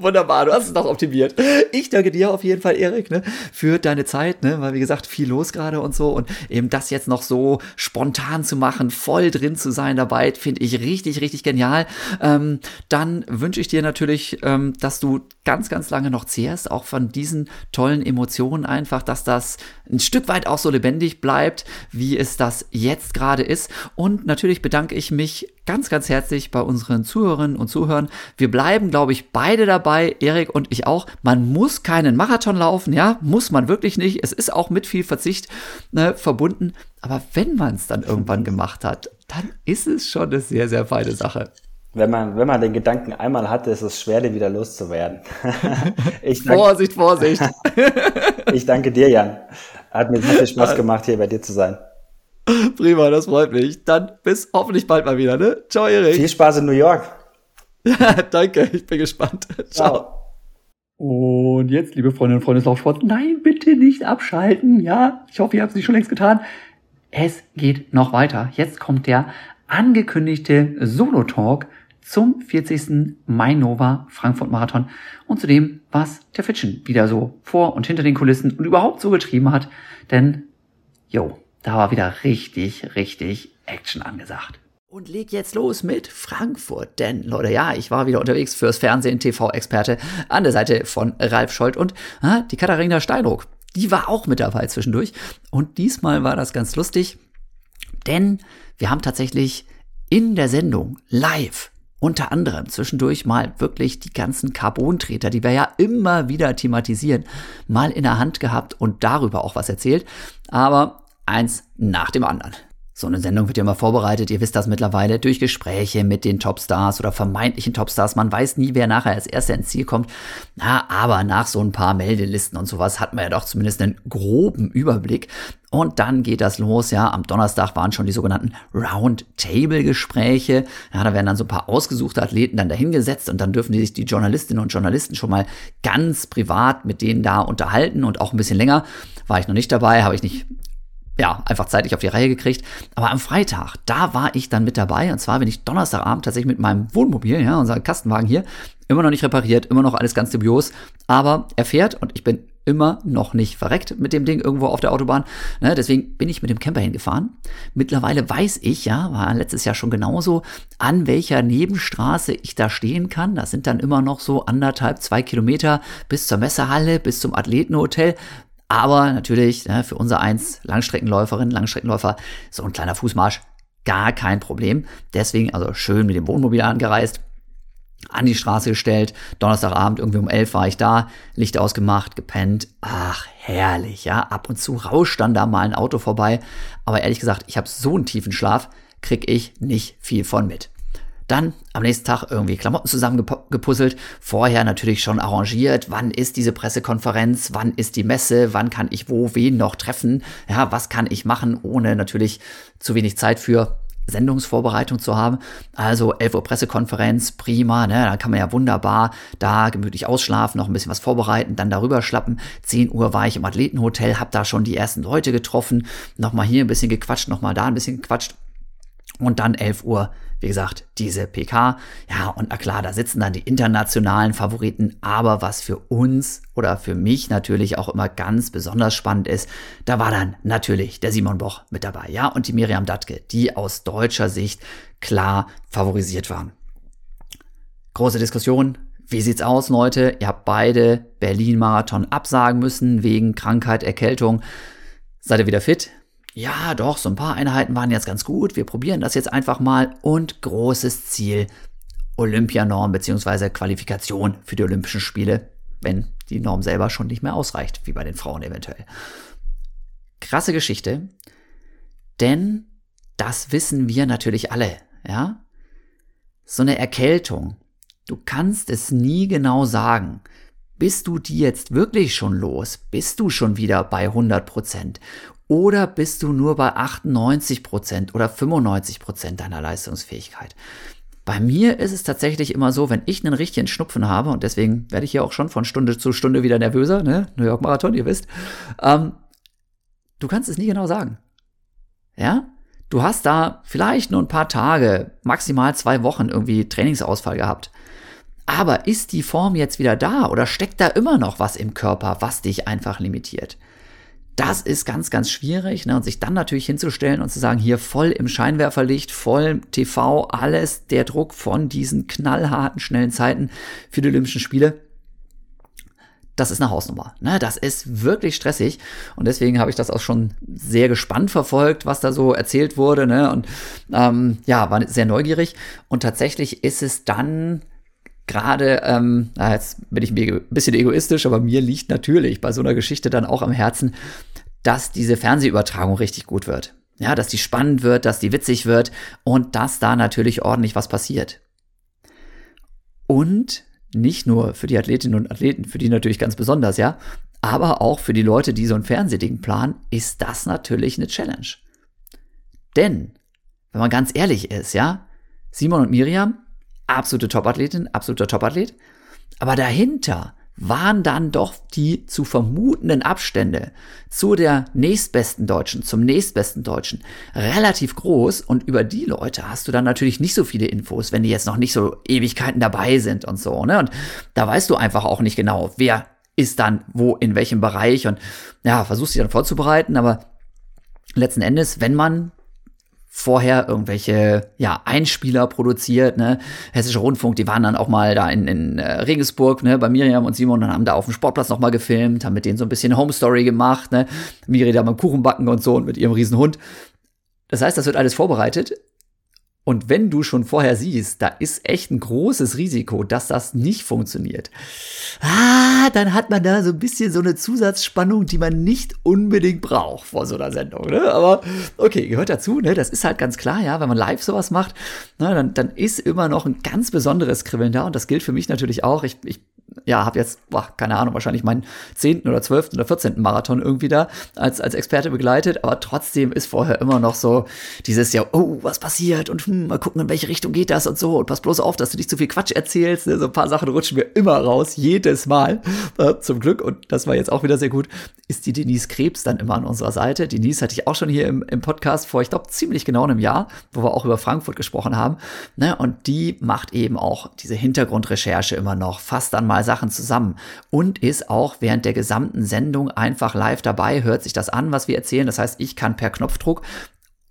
S2: Wunderbar, du hast es doch optimiert. Ich danke dir auf jeden Fall, Erik, ne, für deine Zeit, ne, weil wie gesagt, viel los gerade und so und eben das jetzt noch so spontan zu machen, voll drin zu sein dabei, finde ich richtig, richtig genial. Ähm, dann wünsche ich dir natürlich, ähm, dass du ganz, ganz lange noch zehrst, auch von diesen tollen Emotionen einfach, dass das ein Stück weit auch so lebendig bleibt, wie es das jetzt gerade ist. Und natürlich bedanke ich mich ganz, ganz herzlich bei unseren Zuhörerinnen und Zuhörern. Wir bleiben, glaube ich, beide dabei, Erik und ich auch. Man muss keinen Marathon laufen, ja, muss man wirklich nicht. Es ist auch mit viel Verzicht ne, verbunden. Aber wenn man es dann irgendwann gemacht hat, dann ist es schon eine sehr, sehr feine Sache.
S3: Wenn man, wenn man den Gedanken einmal hatte, ist es schwer, den wieder loszuwerden.
S2: danke, Vorsicht, Vorsicht.
S3: ich danke dir, Jan. Hat mir sehr viel Spaß gemacht, hier bei dir zu sein.
S2: Prima, das freut mich. Dann bis hoffentlich bald mal wieder, ne? Ciao, Erik.
S3: Viel Spaß in New York.
S2: Ja, danke, ich bin gespannt. Ciao. Ciao. Und jetzt, liebe Freundinnen und Freunde des Laufsports, nein, bitte nicht abschalten. Ja, ich hoffe, ihr habt es nicht schon längst getan. Es geht noch weiter. Jetzt kommt der angekündigte Solo-Talk zum 40. Mainova Frankfurt Marathon und zu dem, was der Fitchen wieder so vor und hinter den Kulissen und überhaupt so getrieben hat. Denn, jo, da war wieder richtig, richtig Action angesagt. Und leg jetzt los mit Frankfurt. Denn, Leute, ja, ich war wieder unterwegs fürs Fernsehen, TV-Experte an der Seite von Ralf Scholz und ah, die Katharina Steinruck. Die war auch mit dabei zwischendurch. Und diesmal war das ganz lustig, denn wir haben tatsächlich in der Sendung live unter anderem zwischendurch mal wirklich die ganzen Carbontreter, die wir ja immer wieder thematisieren, mal in der Hand gehabt und darüber auch was erzählt. Aber eins nach dem anderen. So eine Sendung wird ja immer vorbereitet, ihr wisst das mittlerweile, durch Gespräche mit den Topstars oder vermeintlichen Topstars. Man weiß nie, wer nachher als erster ins Ziel kommt. Na, aber nach so ein paar Meldelisten und sowas hat man ja doch zumindest einen groben Überblick. Und dann geht das los, ja. Am Donnerstag waren schon die sogenannten Roundtable-Gespräche. Ja, da werden dann so ein paar ausgesuchte Athleten dann dahingesetzt und dann dürfen die sich die Journalistinnen und Journalisten schon mal ganz privat mit denen da unterhalten und auch ein bisschen länger. War ich noch nicht dabei, habe ich nicht ja, einfach zeitlich auf die Reihe gekriegt. Aber am Freitag, da war ich dann mit dabei. Und zwar bin ich Donnerstagabend tatsächlich mit meinem Wohnmobil, ja, unser Kastenwagen hier, Immer noch nicht repariert, immer noch alles ganz dubios. Aber er fährt und ich bin immer noch nicht verreckt mit dem Ding irgendwo auf der Autobahn. Ne, deswegen bin ich mit dem Camper hingefahren. Mittlerweile weiß ich, ja, war letztes Jahr schon genauso, an welcher Nebenstraße ich da stehen kann. Das sind dann immer noch so anderthalb, zwei Kilometer bis zur Messehalle, bis zum Athletenhotel. Aber natürlich, ne, für unser eins Langstreckenläuferin, Langstreckenläufer, so ein kleiner Fußmarsch, gar kein Problem. Deswegen also schön mit dem Wohnmobil angereist an die Straße gestellt. Donnerstagabend irgendwie um elf war ich da, Licht ausgemacht, gepennt. Ach, herrlich, ja. Ab und zu rauscht dann da mal ein Auto vorbei. Aber ehrlich gesagt, ich habe so einen tiefen Schlaf, krieg ich nicht viel von mit. Dann am nächsten Tag irgendwie Klamotten zusammengepuzzelt. Vorher natürlich schon arrangiert. Wann ist diese Pressekonferenz? Wann ist die Messe? Wann kann ich wo wen noch treffen? Ja, was kann ich machen, ohne natürlich zu wenig Zeit für Sendungsvorbereitung zu haben. Also 11 Uhr Pressekonferenz, prima, ne? Da kann man ja wunderbar da gemütlich ausschlafen, noch ein bisschen was vorbereiten, dann darüber schlappen. 10 Uhr war ich im Athletenhotel, hab da schon die ersten Leute getroffen, nochmal hier ein bisschen gequatscht, nochmal da ein bisschen gequatscht. Und dann 11 Uhr wie gesagt, diese PK. Ja, und na klar, da sitzen dann die internationalen Favoriten. Aber was für uns oder für mich natürlich auch immer ganz besonders spannend ist, da war dann natürlich der Simon Boch mit dabei. Ja, und die Miriam Dattke, die aus deutscher Sicht klar favorisiert waren. Große Diskussion. Wie sieht's aus, Leute? Ihr habt beide Berlin-Marathon absagen müssen wegen Krankheit, Erkältung. Seid ihr wieder fit? Ja, doch, so ein paar Einheiten waren jetzt ganz gut, wir probieren das jetzt einfach mal und großes Ziel, Olympianorm bzw. Qualifikation für die Olympischen Spiele, wenn die Norm selber schon nicht mehr ausreicht, wie bei den Frauen eventuell. Krasse Geschichte, denn das wissen wir natürlich alle, ja? So eine Erkältung, du kannst es nie genau sagen. Bist du die jetzt wirklich schon los? Bist du schon wieder bei 100 Prozent? Oder bist du nur bei 98 Prozent oder 95 Prozent deiner Leistungsfähigkeit? Bei mir ist es tatsächlich immer so, wenn ich einen richtigen Schnupfen habe, und deswegen werde ich ja auch schon von Stunde zu Stunde wieder nervöser, ne? New York Marathon, ihr wisst, ähm, du kannst es nie genau sagen. Ja? Du hast da vielleicht nur ein paar Tage, maximal zwei Wochen irgendwie Trainingsausfall gehabt. Aber ist die Form jetzt wieder da oder steckt da immer noch was im Körper, was dich einfach limitiert? Das ist ganz, ganz schwierig. Ne? Und sich dann natürlich hinzustellen und zu sagen, hier voll im Scheinwerferlicht, voll TV, alles der Druck von diesen knallharten, schnellen Zeiten für die Olympischen Spiele. Das ist eine Hausnummer. Ne? Das ist wirklich stressig. Und deswegen habe ich das auch schon sehr gespannt verfolgt, was da so erzählt wurde. Ne? Und ähm, ja, war sehr neugierig. Und tatsächlich ist es dann gerade, ähm, jetzt bin ich ein bisschen egoistisch, aber mir liegt natürlich bei so einer Geschichte dann auch am Herzen, dass diese Fernsehübertragung richtig gut wird. Ja, dass die spannend wird, dass die witzig wird und dass da natürlich ordentlich was passiert. Und nicht nur für die Athletinnen und Athleten, für die natürlich ganz besonders, ja, aber auch für die Leute, die so ein Fernsehding planen, ist das natürlich eine Challenge. Denn, wenn man ganz ehrlich ist, ja, Simon und Miriam, absolute Topathletin, absoluter Topathlet. Aber dahinter waren dann doch die zu vermutenden Abstände zu der nächstbesten Deutschen, zum nächstbesten Deutschen relativ groß und über die Leute hast du dann natürlich nicht so viele Infos, wenn die jetzt noch nicht so Ewigkeiten dabei sind und so, ne? Und da weißt du einfach auch nicht genau, wer ist dann wo in welchem Bereich und ja, versuchst dich dann vorzubereiten, aber letzten Endes, wenn man vorher irgendwelche ja, Einspieler produziert, ne? Hessische Rundfunk, die waren dann auch mal da in, in äh, Regensburg, ne, bei Miriam und Simon und haben da auf dem Sportplatz nochmal gefilmt, haben mit denen so ein bisschen Home Story gemacht, ne? Miri da beim Kuchenbacken und so und mit ihrem riesen Hund. Das heißt, das wird alles vorbereitet und wenn du schon vorher siehst, da ist echt ein großes Risiko, dass das nicht funktioniert, ah, dann hat man da so ein bisschen so eine Zusatzspannung, die man nicht unbedingt braucht vor so einer Sendung. Ne? Aber okay, gehört dazu, ne? das ist halt ganz klar, ja, wenn man live sowas macht, ne, dann, dann ist immer noch ein ganz besonderes Kribbeln da und das gilt für mich natürlich auch. Ich, ich ja, habe jetzt, boah, keine Ahnung, wahrscheinlich meinen zehnten oder zwölften oder vierzehnten Marathon irgendwie da als, als Experte begleitet, aber trotzdem ist vorher immer noch so dieses ja, oh, was passiert und hm, mal gucken, in welche Richtung geht das und so und pass bloß auf, dass du nicht zu viel Quatsch erzählst. Ne? So ein paar Sachen rutschen mir immer raus, jedes Mal, äh, zum Glück und das war jetzt auch wieder sehr gut, ist die Denise Krebs dann immer an unserer Seite. Denise hatte ich auch schon hier im, im Podcast vor, ich glaube, ziemlich genau einem Jahr, wo wir auch über Frankfurt gesprochen haben. Ne? Und die macht eben auch diese Hintergrundrecherche immer noch, fasst dann mal Sachen zusammen und ist auch während der gesamten Sendung einfach live dabei, hört sich das an, was wir erzählen. Das heißt, ich kann per Knopfdruck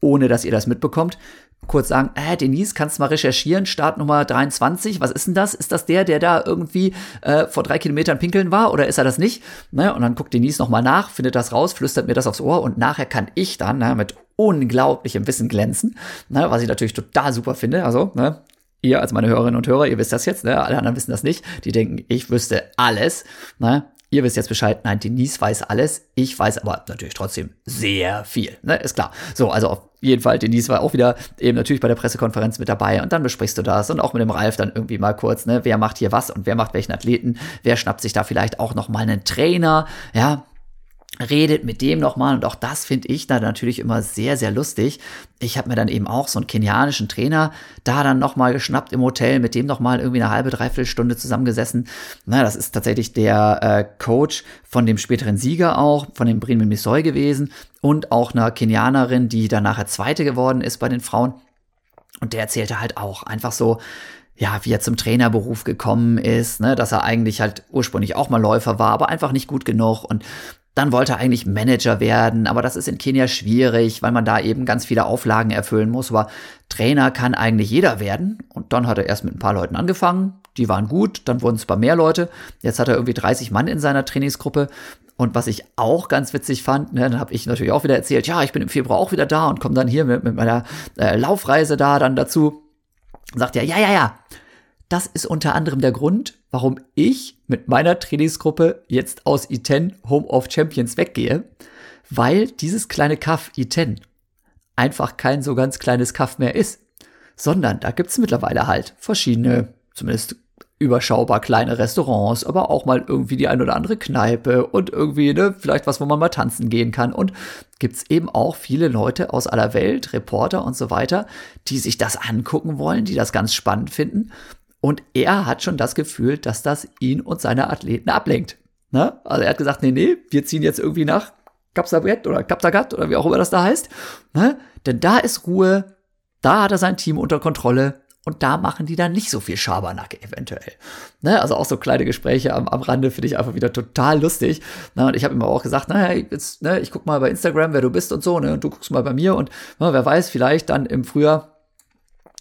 S2: ohne dass ihr das mitbekommt, kurz sagen, äh, Denise, kannst du mal recherchieren, Startnummer 23, was ist denn das? Ist das der, der da irgendwie äh, vor drei Kilometern pinkeln war oder ist er das nicht? Ne? Und dann guckt Denise nochmal nach, findet das raus, flüstert mir das aufs Ohr und nachher kann ich dann ne, mit unglaublichem Wissen glänzen, ne, was ich natürlich total super finde. Also, ne, ihr als meine Hörerinnen und Hörer, ihr wisst das jetzt, ne? alle anderen wissen das nicht. Die denken, ich wüsste alles. Ne? Ihr wisst jetzt Bescheid, nein, Denise weiß alles. Ich weiß aber natürlich trotzdem sehr viel. Ne? Ist klar. So, also auf jeden Fall, Denise war auch wieder eben natürlich bei der Pressekonferenz mit dabei und dann besprichst du das und auch mit dem Ralf dann irgendwie mal kurz, ne, wer macht hier was und wer macht welchen Athleten, wer schnappt sich da vielleicht auch noch mal einen Trainer, ja, redet mit dem nochmal und auch das finde ich da natürlich immer sehr, sehr lustig. Ich habe mir dann eben auch so einen kenianischen Trainer da dann nochmal geschnappt im Hotel, mit dem nochmal irgendwie eine halbe, dreiviertel Stunde zusammengesessen. Na, das ist tatsächlich der äh, Coach von dem späteren Sieger auch, von dem Bremen Missoy gewesen und auch einer Kenianerin, die dann nachher Zweite geworden ist bei den Frauen. Und der erzählte halt auch einfach so, ja, wie er zum Trainerberuf gekommen ist, ne, dass er eigentlich halt ursprünglich auch mal Läufer war, aber einfach nicht gut genug und dann wollte er eigentlich Manager werden, aber das ist in Kenia schwierig, weil man da eben ganz viele Auflagen erfüllen muss. Aber Trainer kann eigentlich jeder werden. Und dann hat er erst mit ein paar Leuten angefangen. Die waren gut, dann wurden es bei mehr Leute. Jetzt hat er irgendwie 30 Mann in seiner Trainingsgruppe. Und was ich auch ganz witzig fand, ne, dann habe ich natürlich auch wieder erzählt, ja, ich bin im Februar auch wieder da und komme dann hier mit, mit meiner äh, Laufreise da dann dazu. sagt er, ja, ja, ja, das ist unter anderem der Grund, warum ich mit meiner Trainingsgruppe jetzt aus I10 Home of Champions weggehe, weil dieses kleine Kaff I10 einfach kein so ganz kleines Kaff mehr ist, sondern da gibt's mittlerweile halt verschiedene, zumindest überschaubar kleine Restaurants, aber auch mal irgendwie die ein oder andere Kneipe und irgendwie, ne, vielleicht was, wo man mal tanzen gehen kann. Und gibt's eben auch viele Leute aus aller Welt, Reporter und so weiter, die sich das angucken wollen, die das ganz spannend finden und er hat schon das Gefühl, dass das ihn und seine Athleten ablenkt. Ne? Also er hat gesagt, nee, nee, wir ziehen jetzt irgendwie nach Kapsabret oder Kaptagat oder wie auch immer das da heißt. Ne? Denn da ist Ruhe, da hat er sein Team unter Kontrolle und da machen die dann nicht so viel Schabernack eventuell. Ne? Also auch so kleine Gespräche am, am Rande finde ich einfach wieder total lustig. Ne? Und ich habe ihm auch gesagt, naja, jetzt, ne, ich guck mal bei Instagram, wer du bist und so, ne? und du guckst mal bei mir und ne, wer weiß, vielleicht dann im Frühjahr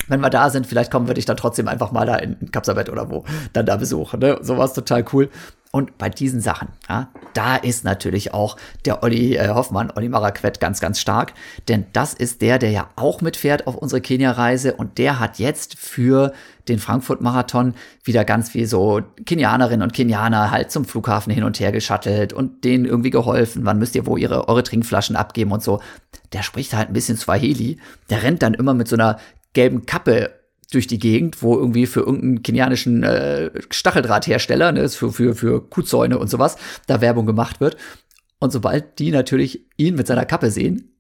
S2: wenn wir da sind, vielleicht kommen wir dich dann trotzdem einfach mal da in, Kapsabett oder wo dann da besuchen. Ne? Sowas total cool. Und bei diesen Sachen, ja, da ist natürlich auch der Olli äh, Hoffmann, Olli Maraquet, ganz, ganz stark. Denn das ist der, der ja auch mitfährt auf unsere Kenia-Reise. Und der hat jetzt für den Frankfurt-Marathon wieder ganz wie so Kenianerinnen und Kenianer halt zum Flughafen hin und her geschattelt und denen irgendwie geholfen. Wann müsst ihr wo ihre, eure Trinkflaschen abgeben und so. Der spricht halt ein bisschen Swahili. Der rennt dann immer mit so einer gelben Kappe durch die Gegend, wo irgendwie für irgendeinen kenianischen äh, Stacheldrahthersteller, ne, für, für, für Kuhzäune und sowas, da Werbung gemacht wird. Und sobald die natürlich ihn mit seiner Kappe sehen,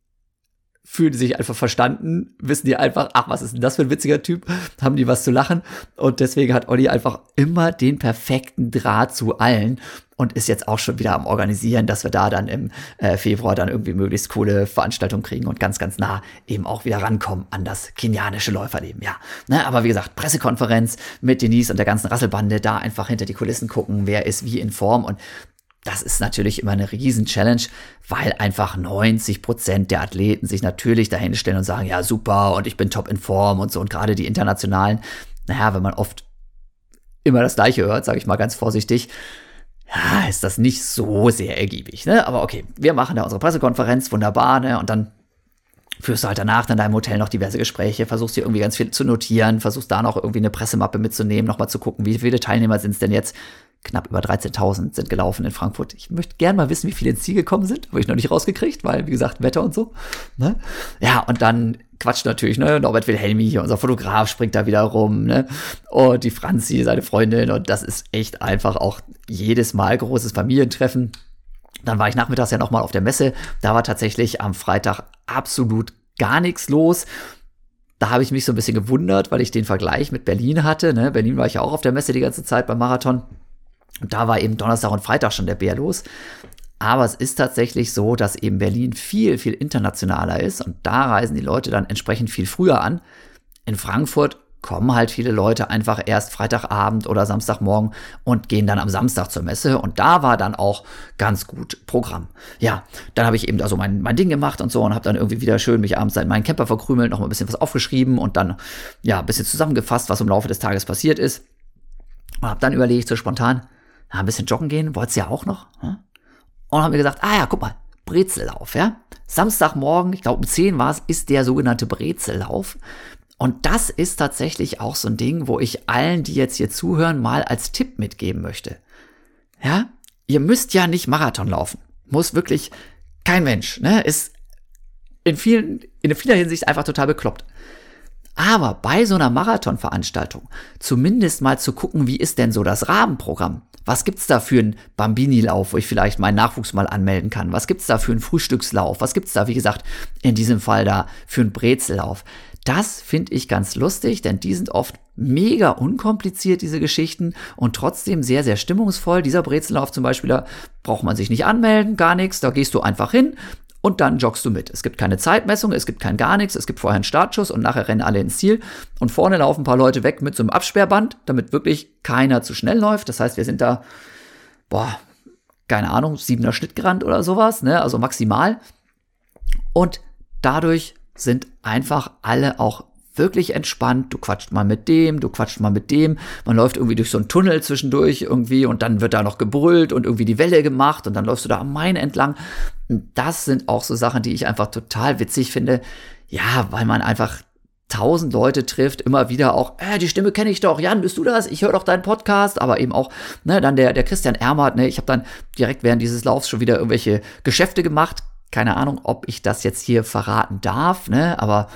S2: fühlen sich einfach verstanden, wissen die einfach, ach, was ist denn das für ein witziger Typ, haben die was zu lachen. Und deswegen hat Olli einfach immer den perfekten Draht zu allen und ist jetzt auch schon wieder am Organisieren, dass wir da dann im äh, Februar dann irgendwie möglichst coole Veranstaltungen kriegen und ganz, ganz nah eben auch wieder rankommen an das kenianische Läuferleben, ja. Ne, aber wie gesagt, Pressekonferenz mit Denise und der ganzen Rasselbande, da einfach hinter die Kulissen gucken, wer ist wie in Form und das ist natürlich immer eine Riesen-Challenge, weil einfach 90 Prozent der Athleten sich natürlich dahin stellen und sagen, ja, super, und ich bin top in Form und so. Und gerade die internationalen, naja, wenn man oft immer das Gleiche hört, sage ich mal ganz vorsichtig, ja, ist das nicht so sehr ergiebig, ne? Aber okay, wir machen da unsere Pressekonferenz, wunderbar, ne? Und dann führst du halt danach in deinem Hotel noch diverse Gespräche, versuchst dir irgendwie ganz viel zu notieren, versuchst da noch irgendwie eine Pressemappe mitzunehmen, nochmal zu gucken, wie viele Teilnehmer sind es denn jetzt knapp über 13.000 sind gelaufen in Frankfurt. Ich möchte gerne mal wissen, wie viele ins Ziel gekommen sind. Habe ich noch nicht rausgekriegt, weil, wie gesagt, Wetter und so. Ne? Ja, und dann quatscht natürlich, ne? Norbert Wilhelmi hier, unser Fotograf, springt da wieder rum, ne? Und die Franzi, seine Freundin. Und das ist echt einfach auch jedes Mal großes Familientreffen. Dann war ich nachmittags ja nochmal auf der Messe. Da war tatsächlich am Freitag absolut gar nichts los. Da habe ich mich so ein bisschen gewundert, weil ich den Vergleich mit Berlin hatte. Ne? Berlin war ich ja auch auf der Messe die ganze Zeit beim Marathon. Und da war eben Donnerstag und Freitag schon der Bär los. Aber es ist tatsächlich so, dass eben Berlin viel, viel internationaler ist und da reisen die Leute dann entsprechend viel früher an. In Frankfurt kommen halt viele Leute einfach erst Freitagabend oder Samstagmorgen und gehen dann am Samstag zur Messe und da war dann auch ganz gut Programm. Ja, dann habe ich eben da so mein, mein Ding gemacht und so und habe dann irgendwie wieder schön mich abends in meinen Camper verkrümelt, noch mal ein bisschen was aufgeschrieben und dann ja, ein bisschen zusammengefasst, was im Laufe des Tages passiert ist. Und habe dann überlegt, so spontan, ein bisschen joggen gehen, wollt's ja auch noch. Hm? Und haben mir gesagt, ah ja, guck mal, Brezellauf, ja. Samstagmorgen, ich glaube um 10 war es, ist der sogenannte Brezellauf. Und das ist tatsächlich auch so ein Ding, wo ich allen, die jetzt hier zuhören, mal als Tipp mitgeben möchte. Ja, ihr müsst ja nicht Marathon laufen. Muss wirklich kein Mensch, ne? Ist in vielen, in vieler Hinsicht einfach total bekloppt. Aber bei so einer Marathonveranstaltung zumindest mal zu gucken, wie ist denn so das Rahmenprogramm? Was gibt's da für einen Bambini-Lauf, wo ich vielleicht meinen Nachwuchs mal anmelden kann? Was gibt's da für einen Frühstückslauf? Was gibt's da, wie gesagt, in diesem Fall da für einen Brezellauf? Das finde ich ganz lustig, denn die sind oft mega unkompliziert, diese Geschichten, und trotzdem sehr, sehr stimmungsvoll. Dieser Brezellauf zum Beispiel, da braucht man sich nicht anmelden, gar nichts. Da gehst du einfach hin und dann joggst du mit. Es gibt keine Zeitmessung, es gibt kein gar nichts, es gibt vorher einen Startschuss und nachher rennen alle ins Ziel. Und vorne laufen ein paar Leute weg mit so einem Absperrband, damit wirklich keiner zu schnell läuft. Das heißt, wir sind da, boah, keine Ahnung, siebener Schnitt gerannt oder sowas, ne? Also maximal. Und dadurch sind einfach alle auch wirklich entspannt. Du quatscht mal mit dem, du quatscht mal mit dem. Man läuft irgendwie durch so einen Tunnel zwischendurch irgendwie und dann wird da noch gebrüllt und irgendwie die Welle gemacht und dann läufst du da am Main entlang. Und das sind auch so Sachen, die ich einfach total witzig finde. Ja, weil man einfach tausend Leute trifft, immer wieder auch, äh, die Stimme kenne ich doch, Jan, bist du das? Ich höre doch deinen Podcast, aber eben auch, ne, dann der, der Christian Ermert, ne, ich habe dann direkt während dieses Laufs schon wieder irgendwelche Geschäfte gemacht, keine Ahnung, ob ich das jetzt hier verraten darf, ne? Aber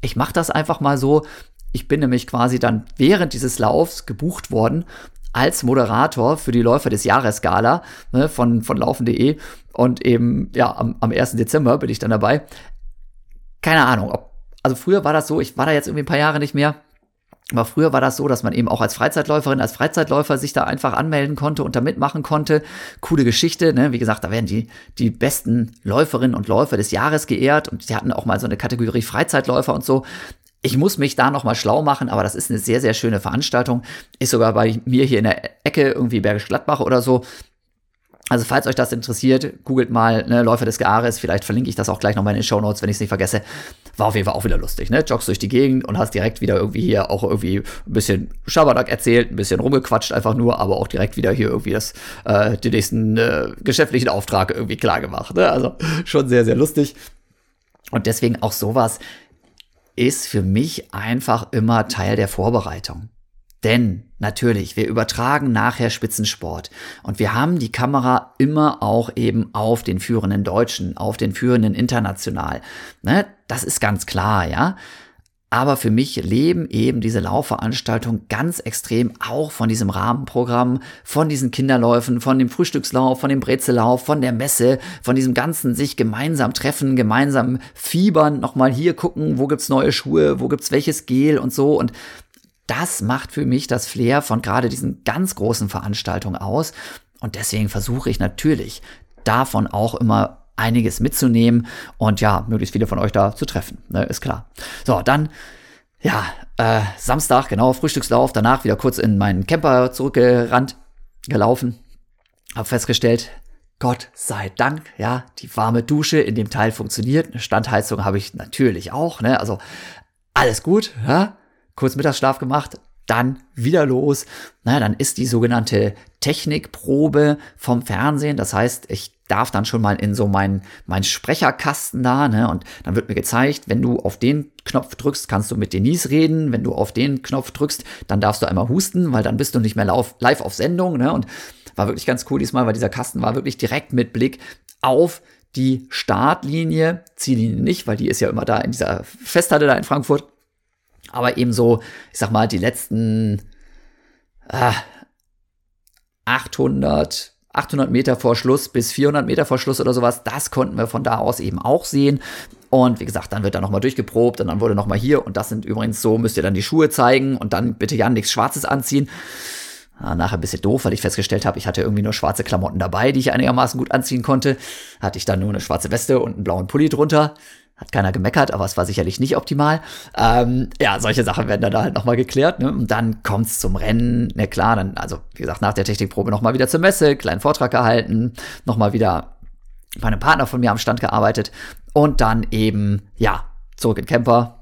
S2: ich mache das einfach mal so. Ich bin nämlich quasi dann während dieses Laufs gebucht worden als Moderator für die Läufer des Jahresgala ne, von, von laufen.de. Und eben, ja, am, am 1. Dezember bin ich dann dabei. Keine Ahnung, ob, also früher war das so, ich war da jetzt irgendwie ein paar Jahre nicht mehr. Aber früher war das so, dass man eben auch als Freizeitläuferin, als Freizeitläufer sich da einfach anmelden konnte und da mitmachen konnte. Coole Geschichte, ne? Wie gesagt, da werden die, die besten Läuferinnen und Läufer des Jahres geehrt und die hatten auch mal so eine Kategorie Freizeitläufer und so. Ich muss mich da nochmal schlau machen, aber das ist eine sehr, sehr schöne Veranstaltung. Ist sogar bei mir hier in der Ecke, irgendwie Bergisch Gladbach oder so. Also falls euch das interessiert, googelt mal ne, Läufer des Jahres. Vielleicht verlinke ich das auch gleich nochmal in den Show Notes, wenn ich es nicht vergesse. War auf jeden Fall auch wieder lustig, ne? Joggst durch die Gegend und hast direkt wieder irgendwie hier auch irgendwie ein bisschen Schabernack erzählt, ein bisschen rumgequatscht einfach nur, aber auch direkt wieder hier irgendwie das, äh, den nächsten äh, geschäftlichen Auftrag irgendwie klar gemacht. Ne? Also schon sehr, sehr lustig. Und deswegen auch sowas ist für mich einfach immer Teil der Vorbereitung. Denn natürlich, wir übertragen nachher Spitzensport und wir haben die Kamera immer auch eben auf den führenden Deutschen, auf den führenden international. Ne? Das ist ganz klar, ja. Aber für mich leben eben diese Laufveranstaltungen ganz extrem auch von diesem Rahmenprogramm, von diesen Kinderläufen, von dem Frühstückslauf, von dem Brezellauf, von der Messe, von diesem ganzen sich gemeinsam treffen, gemeinsam fiebern, nochmal hier gucken, wo gibt's neue Schuhe, wo gibt's welches Gel und so. Und das macht für mich das Flair von gerade diesen ganz großen Veranstaltungen aus. Und deswegen versuche ich natürlich davon auch immer einiges mitzunehmen und ja, möglichst viele von euch da zu treffen. Ne, ist klar. So, dann, ja, äh, Samstag, genau, Frühstückslauf, danach wieder kurz in meinen Camper zurückgerannt, gelaufen, hab festgestellt, Gott sei Dank, ja, die warme Dusche in dem Teil funktioniert. Eine Standheizung habe ich natürlich auch, ne, also alles gut, ja kurz Mittagsschlaf gemacht, dann wieder los. Na, dann ist die sogenannte Technikprobe vom Fernsehen. Das heißt, ich darf dann schon mal in so meinen mein Sprecherkasten da, ne? Und dann wird mir gezeigt, wenn du auf den Knopf drückst, kannst du mit Denise reden. Wenn du auf den Knopf drückst, dann darfst du einmal husten, weil dann bist du nicht mehr live auf Sendung, ne? Und war wirklich ganz cool diesmal, weil dieser Kasten war wirklich direkt mit Blick auf die Startlinie, Ziellinie nicht, weil die ist ja immer da in dieser Festhalle da in Frankfurt. Aber eben so, ich sag mal, die letzten äh, 800, 800 Meter vor Schluss bis 400 Meter vor Schluss oder sowas, das konnten wir von da aus eben auch sehen. Und wie gesagt, dann wird da nochmal durchgeprobt und dann wurde nochmal hier und das sind übrigens so, müsst ihr dann die Schuhe zeigen und dann bitte Jan nichts Schwarzes anziehen. Ja, nachher ein bisschen doof, weil ich festgestellt habe, ich hatte irgendwie nur schwarze Klamotten dabei, die ich einigermaßen gut anziehen konnte. Hatte ich dann nur eine schwarze Weste und einen blauen Pulli drunter. Hat keiner gemeckert, aber es war sicherlich nicht optimal. Ähm, ja, solche Sachen werden dann da halt nochmal geklärt. Ne? Und dann kommt's zum Rennen. Na klar, dann, also wie gesagt, nach der Technikprobe nochmal wieder zur Messe, kleinen Vortrag gehalten, nochmal wieder bei einem Partner von mir am Stand gearbeitet und dann eben, ja, zurück in Camper,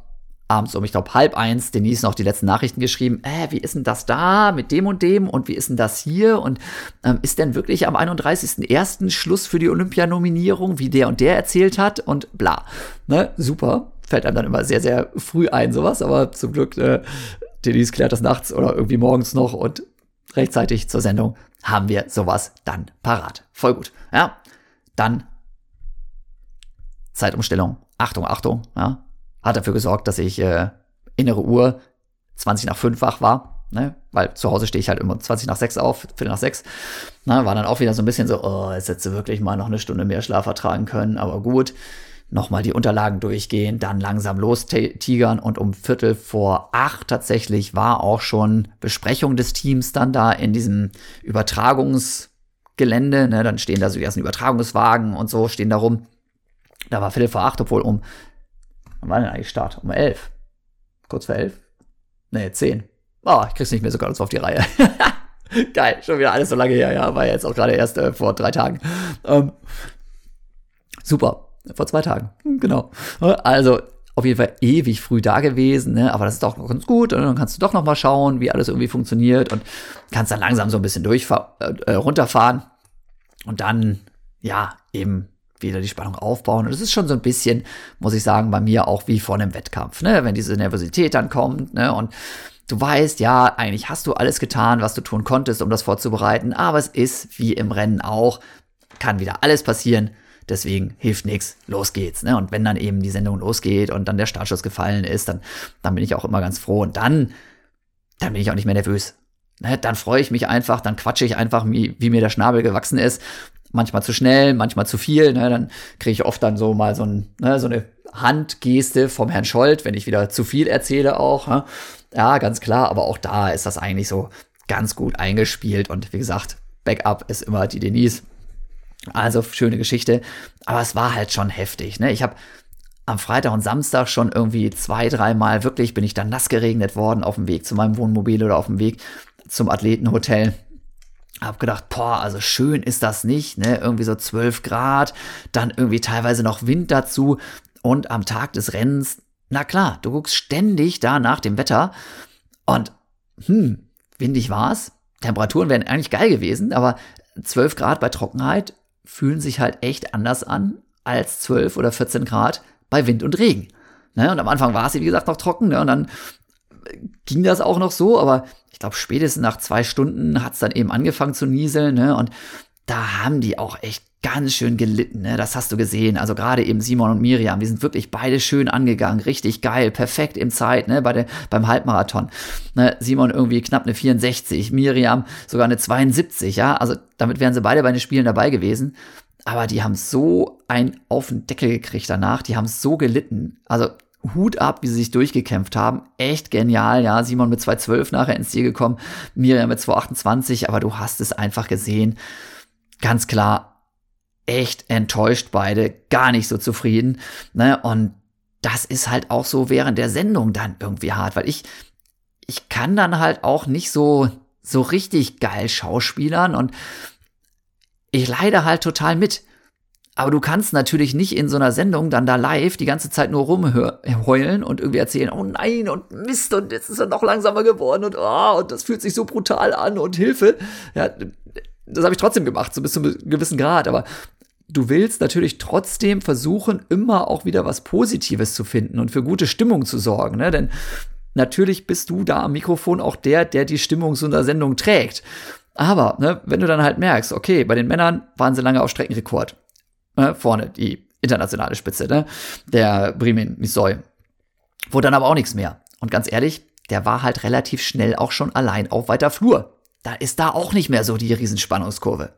S2: abends um, ich glaube, halb eins, Denise noch die letzten Nachrichten geschrieben, äh, wie ist denn das da mit dem und dem und wie ist denn das hier und ähm, ist denn wirklich am 31.01. Schluss für die Olympianominierung, wie der und der erzählt hat und bla. Ne, super. Fällt einem dann immer sehr, sehr früh ein, sowas, aber zum Glück, äh, Denise klärt das nachts oder irgendwie morgens noch und rechtzeitig zur Sendung haben wir sowas dann parat. Voll gut. Ja, dann Zeitumstellung. Achtung, Achtung, ja, hat dafür gesorgt, dass ich äh, innere Uhr 20 nach 5 wach war. Ne? Weil zu Hause stehe ich halt immer 20 nach 6 auf, Viertel nach 6. Na, war dann auch wieder so ein bisschen so, oh, jetzt hättest du wirklich mal noch eine Stunde mehr Schlaf ertragen können, aber gut. Nochmal die Unterlagen durchgehen, dann langsam los tigern und um Viertel vor acht tatsächlich war auch schon Besprechung des Teams dann da in diesem Übertragungsgelände. Ne? Dann stehen da so die ersten Übertragungswagen und so stehen da rum. Da war Viertel vor acht, obwohl um Wann war denn eigentlich Start? Um elf. Kurz vor elf? Nee, zehn. Oh, ich krieg's nicht mehr so ganz auf die Reihe. Geil, schon wieder alles so lange her, ja. War jetzt auch gerade erst äh, vor drei Tagen. Ähm, super, vor zwei Tagen, hm, genau. Also, auf jeden Fall ewig früh da gewesen, ne? aber das ist doch noch ganz gut. Und dann kannst du doch noch mal schauen, wie alles irgendwie funktioniert und kannst dann langsam so ein bisschen äh, äh, runterfahren und dann, ja, eben wieder die Spannung aufbauen. Und es ist schon so ein bisschen, muss ich sagen, bei mir auch wie vor einem Wettkampf, ne? Wenn diese Nervosität dann kommt, ne? Und du weißt, ja, eigentlich hast du alles getan, was du tun konntest, um das vorzubereiten, aber es ist wie im Rennen auch, kann wieder alles passieren. Deswegen hilft nichts, los geht's. Ne? Und wenn dann eben die Sendung losgeht und dann der Startschuss gefallen ist, dann, dann bin ich auch immer ganz froh. Und dann, dann bin ich auch nicht mehr nervös. Ne? Dann freue ich mich einfach, dann quatsche ich einfach, wie, wie mir der Schnabel gewachsen ist manchmal zu schnell, manchmal zu viel. Ne? Dann kriege ich oft dann so mal so, ein, ne, so eine Handgeste vom Herrn Scholz, wenn ich wieder zu viel erzähle auch. Ne? Ja, ganz klar, aber auch da ist das eigentlich so ganz gut eingespielt. Und wie gesagt, Backup ist immer die Denise. Also schöne Geschichte. Aber es war halt schon heftig. Ne? Ich habe am Freitag und Samstag schon irgendwie zwei, dreimal wirklich bin ich dann nass geregnet worden auf dem Weg zu meinem Wohnmobil oder auf dem Weg zum Athletenhotel. Hab gedacht, boah, also schön ist das nicht, ne? Irgendwie so 12 Grad, dann irgendwie teilweise noch Wind dazu und am Tag des Rennens, na klar, du guckst ständig da nach dem Wetter und hm, windig war's. Temperaturen wären eigentlich geil gewesen, aber 12 Grad bei Trockenheit fühlen sich halt echt anders an als 12 oder 14 Grad bei Wind und Regen. Ne? Und am Anfang war es, wie gesagt, noch trocken, ne? Und dann ging das auch noch so, aber ich glaube, spätestens nach zwei Stunden hat es dann eben angefangen zu nieseln, ne? Und da haben die auch echt ganz schön gelitten, ne? Das hast du gesehen. Also gerade eben Simon und Miriam, die sind wirklich beide schön angegangen, richtig geil, perfekt im Zeit, ne? Bei der, beim Halbmarathon. Ne? Simon irgendwie knapp eine 64, Miriam sogar eine 72, ja? Also damit wären sie beide bei den Spielen dabei gewesen. Aber die haben so ein auf den Deckel gekriegt danach, die haben so gelitten. Also Hut ab, wie sie sich durchgekämpft haben. Echt genial, ja. Simon mit 2,12 nachher ins Ziel gekommen, Miriam mit 2,28, aber du hast es einfach gesehen. Ganz klar, echt enttäuscht beide, gar nicht so zufrieden. Ne? Und das ist halt auch so während der Sendung dann irgendwie hart, weil ich, ich kann dann halt auch nicht so, so richtig geil schauspielern und ich leide halt total mit. Aber du kannst natürlich nicht in so einer Sendung dann da live die ganze Zeit nur rumheulen und irgendwie erzählen, oh nein und Mist und jetzt ist er noch langsamer geworden und oh, und das fühlt sich so brutal an und Hilfe. Ja, das habe ich trotzdem gemacht, so bis zu einem gewissen Grad, aber du willst natürlich trotzdem versuchen, immer auch wieder was Positives zu finden und für gute Stimmung zu sorgen, ne? Denn natürlich bist du da am Mikrofon auch der, der die Stimmung so einer Sendung trägt. Aber, ne, wenn du dann halt merkst, okay, bei den Männern waren sie lange auf Streckenrekord äh, vorne, die internationale Spitze, ne? Der Bremen Missoy. Wurde dann aber auch nichts mehr. Und ganz ehrlich, der war halt relativ schnell auch schon allein auf weiter Flur. Da ist da auch nicht mehr so die Riesenspannungskurve.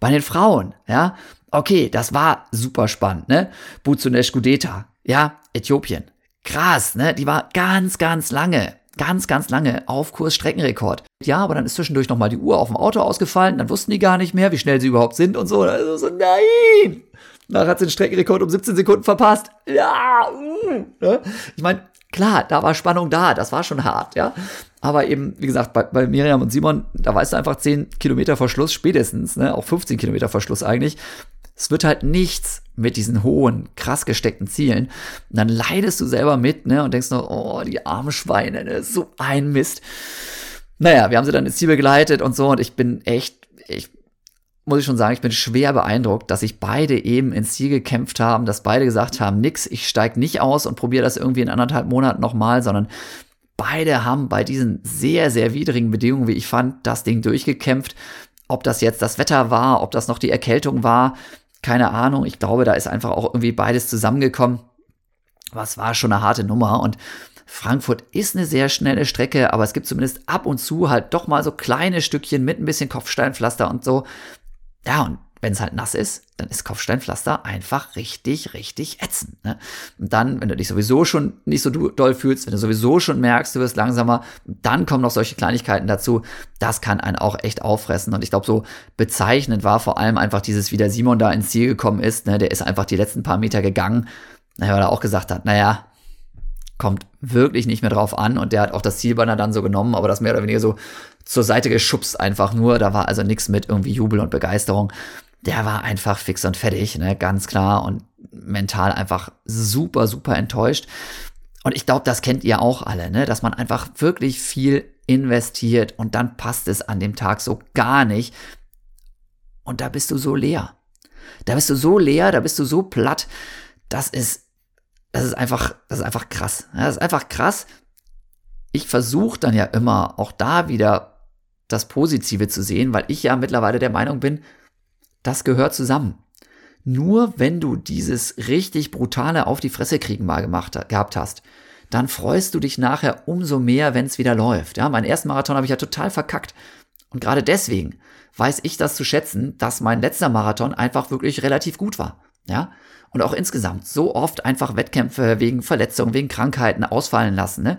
S2: Bei den Frauen, ja, okay, das war super spannend, ne? Butsunesh Gudeta, ja, Äthiopien. Krass, ne? Die war ganz, ganz lange, ganz, ganz lange auf Kurs Streckenrekord. Ja, aber dann ist zwischendurch nochmal die Uhr auf dem Auto ausgefallen, dann wussten die gar nicht mehr, wie schnell sie überhaupt sind und so. Also so, nein! Nachher hat sie den Streckenrekord um 17 Sekunden verpasst. Ja, mm, ne? ich meine, klar, da war Spannung da, das war schon hart, ja. Aber eben, wie gesagt, bei, bei Miriam und Simon, da weißt du einfach 10 Kilometer Verschluss spätestens, ne? auch 15 Kilometer Verschluss eigentlich. Es wird halt nichts mit diesen hohen, krass gesteckten Zielen. Und dann leidest du selber mit, ne, und denkst noch, oh, die armen Schweine, ne, so ein Mist. Naja, wir haben sie dann ins Ziel begleitet und so, und ich bin echt, ich muss ich schon sagen, ich bin schwer beeindruckt, dass sich beide eben ins Ziel gekämpft haben, dass beide gesagt haben, nix, ich steig nicht aus und probiere das irgendwie in anderthalb Monaten nochmal, sondern beide haben bei diesen sehr, sehr widrigen Bedingungen, wie ich fand, das Ding durchgekämpft. Ob das jetzt das Wetter war, ob das noch die Erkältung war, keine Ahnung. Ich glaube, da ist einfach auch irgendwie beides zusammengekommen. Was war schon eine harte Nummer und Frankfurt ist eine sehr schnelle Strecke, aber es gibt zumindest ab und zu halt doch mal so kleine Stückchen mit ein bisschen Kopfsteinpflaster und so. Ja, und wenn es halt nass ist, dann ist Kopfsteinpflaster einfach richtig, richtig ätzend. Ne? Und dann, wenn du dich sowieso schon nicht so doll fühlst, wenn du sowieso schon merkst, du wirst langsamer, dann kommen noch solche Kleinigkeiten dazu. Das kann einen auch echt auffressen. Und ich glaube, so bezeichnend war vor allem einfach dieses, wie der Simon da ins Ziel gekommen ist. Ne? Der ist einfach die letzten paar Meter gegangen, weil er auch gesagt hat, naja, kommt wirklich nicht mehr drauf an und der hat auch das Zielbanner dann so genommen, aber das mehr oder weniger so zur Seite geschubst einfach nur. Da war also nichts mit irgendwie Jubel und Begeisterung. Der war einfach fix und fertig, ne, ganz klar und mental einfach super, super enttäuscht. Und ich glaube, das kennt ihr auch alle, ne, dass man einfach wirklich viel investiert und dann passt es an dem Tag so gar nicht. Und da bist du so leer. Da bist du so leer, da bist du so platt. Das ist, das ist einfach, das ist einfach krass. Ja, das ist einfach krass. Ich versuche dann ja immer auch da wieder das Positive zu sehen, weil ich ja mittlerweile der Meinung bin, das gehört zusammen. Nur wenn du dieses richtig brutale auf die Fresse kriegen mal gemacht, gehabt hast, dann freust du dich nachher umso mehr, wenn es wieder läuft. Ja, meinen ersten Marathon habe ich ja total verkackt. Und gerade deswegen weiß ich das zu schätzen, dass mein letzter Marathon einfach wirklich relativ gut war. Ja, und auch insgesamt so oft einfach Wettkämpfe wegen Verletzungen, wegen Krankheiten ausfallen lassen, ne?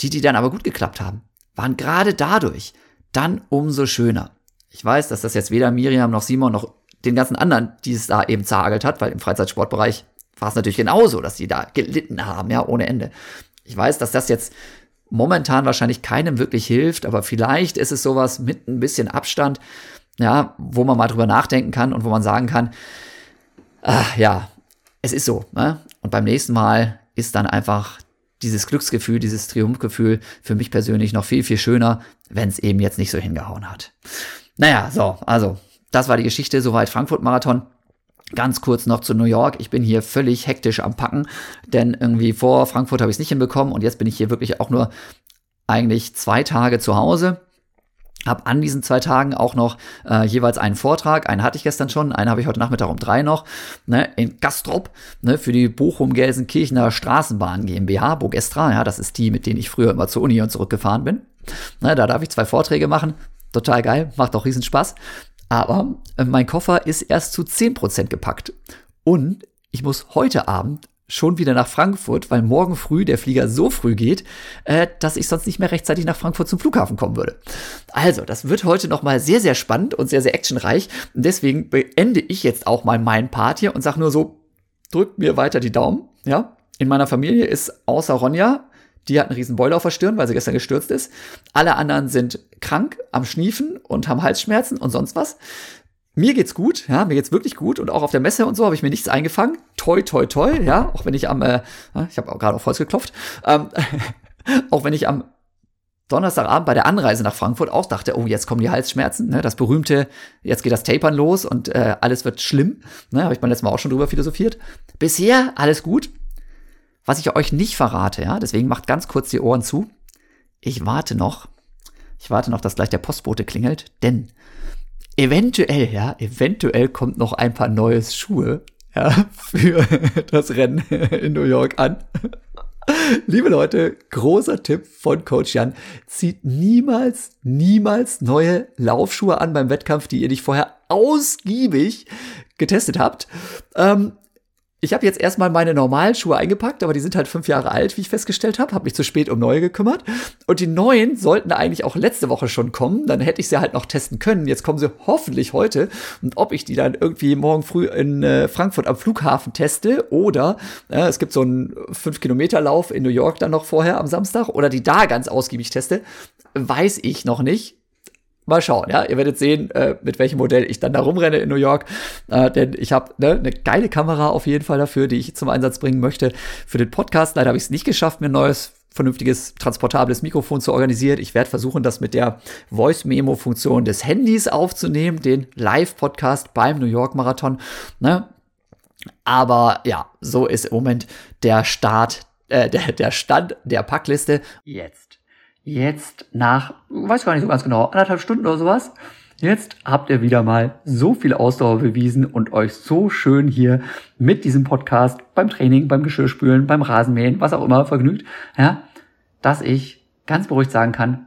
S2: Die, die dann aber gut geklappt haben, waren gerade dadurch dann umso schöner. Ich weiß, dass das jetzt weder Miriam noch Simon noch den ganzen anderen, die es da eben zeragelt hat, weil im Freizeitsportbereich war es natürlich genauso, dass die da gelitten haben, ja, ohne Ende. Ich weiß, dass das jetzt momentan wahrscheinlich keinem wirklich hilft, aber vielleicht ist es sowas mit ein bisschen Abstand, ja, wo man mal drüber nachdenken kann und wo man sagen kann, ach, ja, es ist so. Ne? Und beim nächsten Mal ist dann einfach dieses Glücksgefühl, dieses Triumphgefühl für mich persönlich noch viel, viel schöner, wenn es eben jetzt nicht so hingehauen hat. Naja, so, also, das war die Geschichte, soweit Frankfurt-Marathon. Ganz kurz noch zu New York. Ich bin hier völlig hektisch am Packen, denn irgendwie vor Frankfurt habe ich es nicht hinbekommen und jetzt bin ich hier wirklich auch nur eigentlich zwei Tage zu Hause habe an diesen zwei Tagen auch noch äh, jeweils einen Vortrag. Einen hatte ich gestern schon, einen habe ich heute Nachmittag um drei noch, ne, in Gastrop, ne, für die Bochum-Gelsenkirchener Straßenbahn GmbH, Bogestra, ja, das ist die, mit denen ich früher immer zur Uni und zurückgefahren bin. Ne, da darf ich zwei Vorträge machen. Total geil, macht auch riesen Spaß. Aber äh, mein Koffer ist erst zu zehn Prozent gepackt. Und ich muss heute Abend schon wieder nach Frankfurt, weil morgen früh der Flieger so früh geht, äh, dass ich sonst nicht mehr rechtzeitig nach Frankfurt zum Flughafen kommen würde. Also, das wird heute noch mal sehr, sehr spannend und sehr, sehr actionreich. Und deswegen beende ich jetzt auch mal meinen Part hier und sage nur so, drückt mir weiter die Daumen. Ja, in meiner Familie ist außer Ronja, die hat einen riesen Beul auf der Stirn, weil sie gestern gestürzt ist. Alle anderen sind krank, am Schniefen und haben Halsschmerzen und sonst was. mir geht's gut, ja, mir geht's wirklich gut und auch auf der Messe und so habe ich mir nichts eingefangen. Toi, toi, toi, ja, auch wenn ich am, äh, ich habe auch gerade auf Holz geklopft, ähm, auch wenn ich am Donnerstagabend bei der Anreise nach Frankfurt auch dachte, oh, jetzt kommen die Halsschmerzen, ne, das berühmte, jetzt geht das Tapern los und äh, alles wird schlimm, ne, habe ich beim letzten Mal auch schon drüber philosophiert. Bisher alles gut. Was ich euch nicht verrate, ja, deswegen macht ganz kurz die Ohren zu. Ich warte noch, ich warte noch, dass gleich der Postbote klingelt, denn eventuell, ja, eventuell kommt noch ein paar neue Schuhe ja, für das Rennen in New York an. Liebe Leute, großer Tipp von Coach Jan. Zieht niemals, niemals neue Laufschuhe an beim Wettkampf, die ihr nicht vorher ausgiebig getestet habt. Ähm, ich habe jetzt erstmal meine normalen Schuhe eingepackt, aber die sind halt fünf Jahre alt, wie ich festgestellt habe. Habe mich zu spät um neue gekümmert. Und die neuen sollten eigentlich auch letzte Woche schon kommen. Dann hätte ich sie halt noch testen können. Jetzt kommen sie hoffentlich heute. Und ob ich die dann irgendwie morgen früh in äh, Frankfurt am Flughafen teste oder äh, es gibt so einen 5-Kilometer-Lauf in New York dann noch vorher am Samstag oder die da ganz ausgiebig teste, weiß ich noch nicht. Mal schauen, ja. Ihr werdet sehen, äh, mit welchem Modell ich dann da rumrenne in New York. Äh, denn ich habe ne, eine geile Kamera auf jeden Fall dafür, die ich zum Einsatz bringen möchte für den Podcast. Leider habe ich es nicht geschafft, mir ein neues vernünftiges, transportables Mikrofon zu organisieren. Ich werde versuchen, das mit der Voice-Memo-Funktion des Handys aufzunehmen, den Live-Podcast beim New York Marathon. Ne? Aber ja, so ist im Moment der Start, äh, der, der Stand der Packliste. Jetzt jetzt nach, weiß gar nicht so ganz genau, anderthalb Stunden oder sowas, jetzt habt ihr wieder mal so viel Ausdauer bewiesen und euch so schön hier mit diesem Podcast beim Training, beim Geschirrspülen, beim Rasenmähen, was auch immer vergnügt, ja, dass ich ganz beruhigt sagen kann,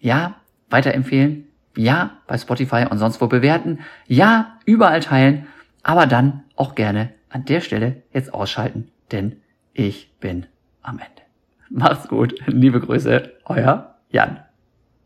S2: ja, weiterempfehlen, ja, bei Spotify und sonst wo bewerten, ja, überall teilen, aber dann auch gerne an der Stelle jetzt ausschalten, denn ich bin am Ende. Macht's gut. Liebe Grüße. Euer Jan.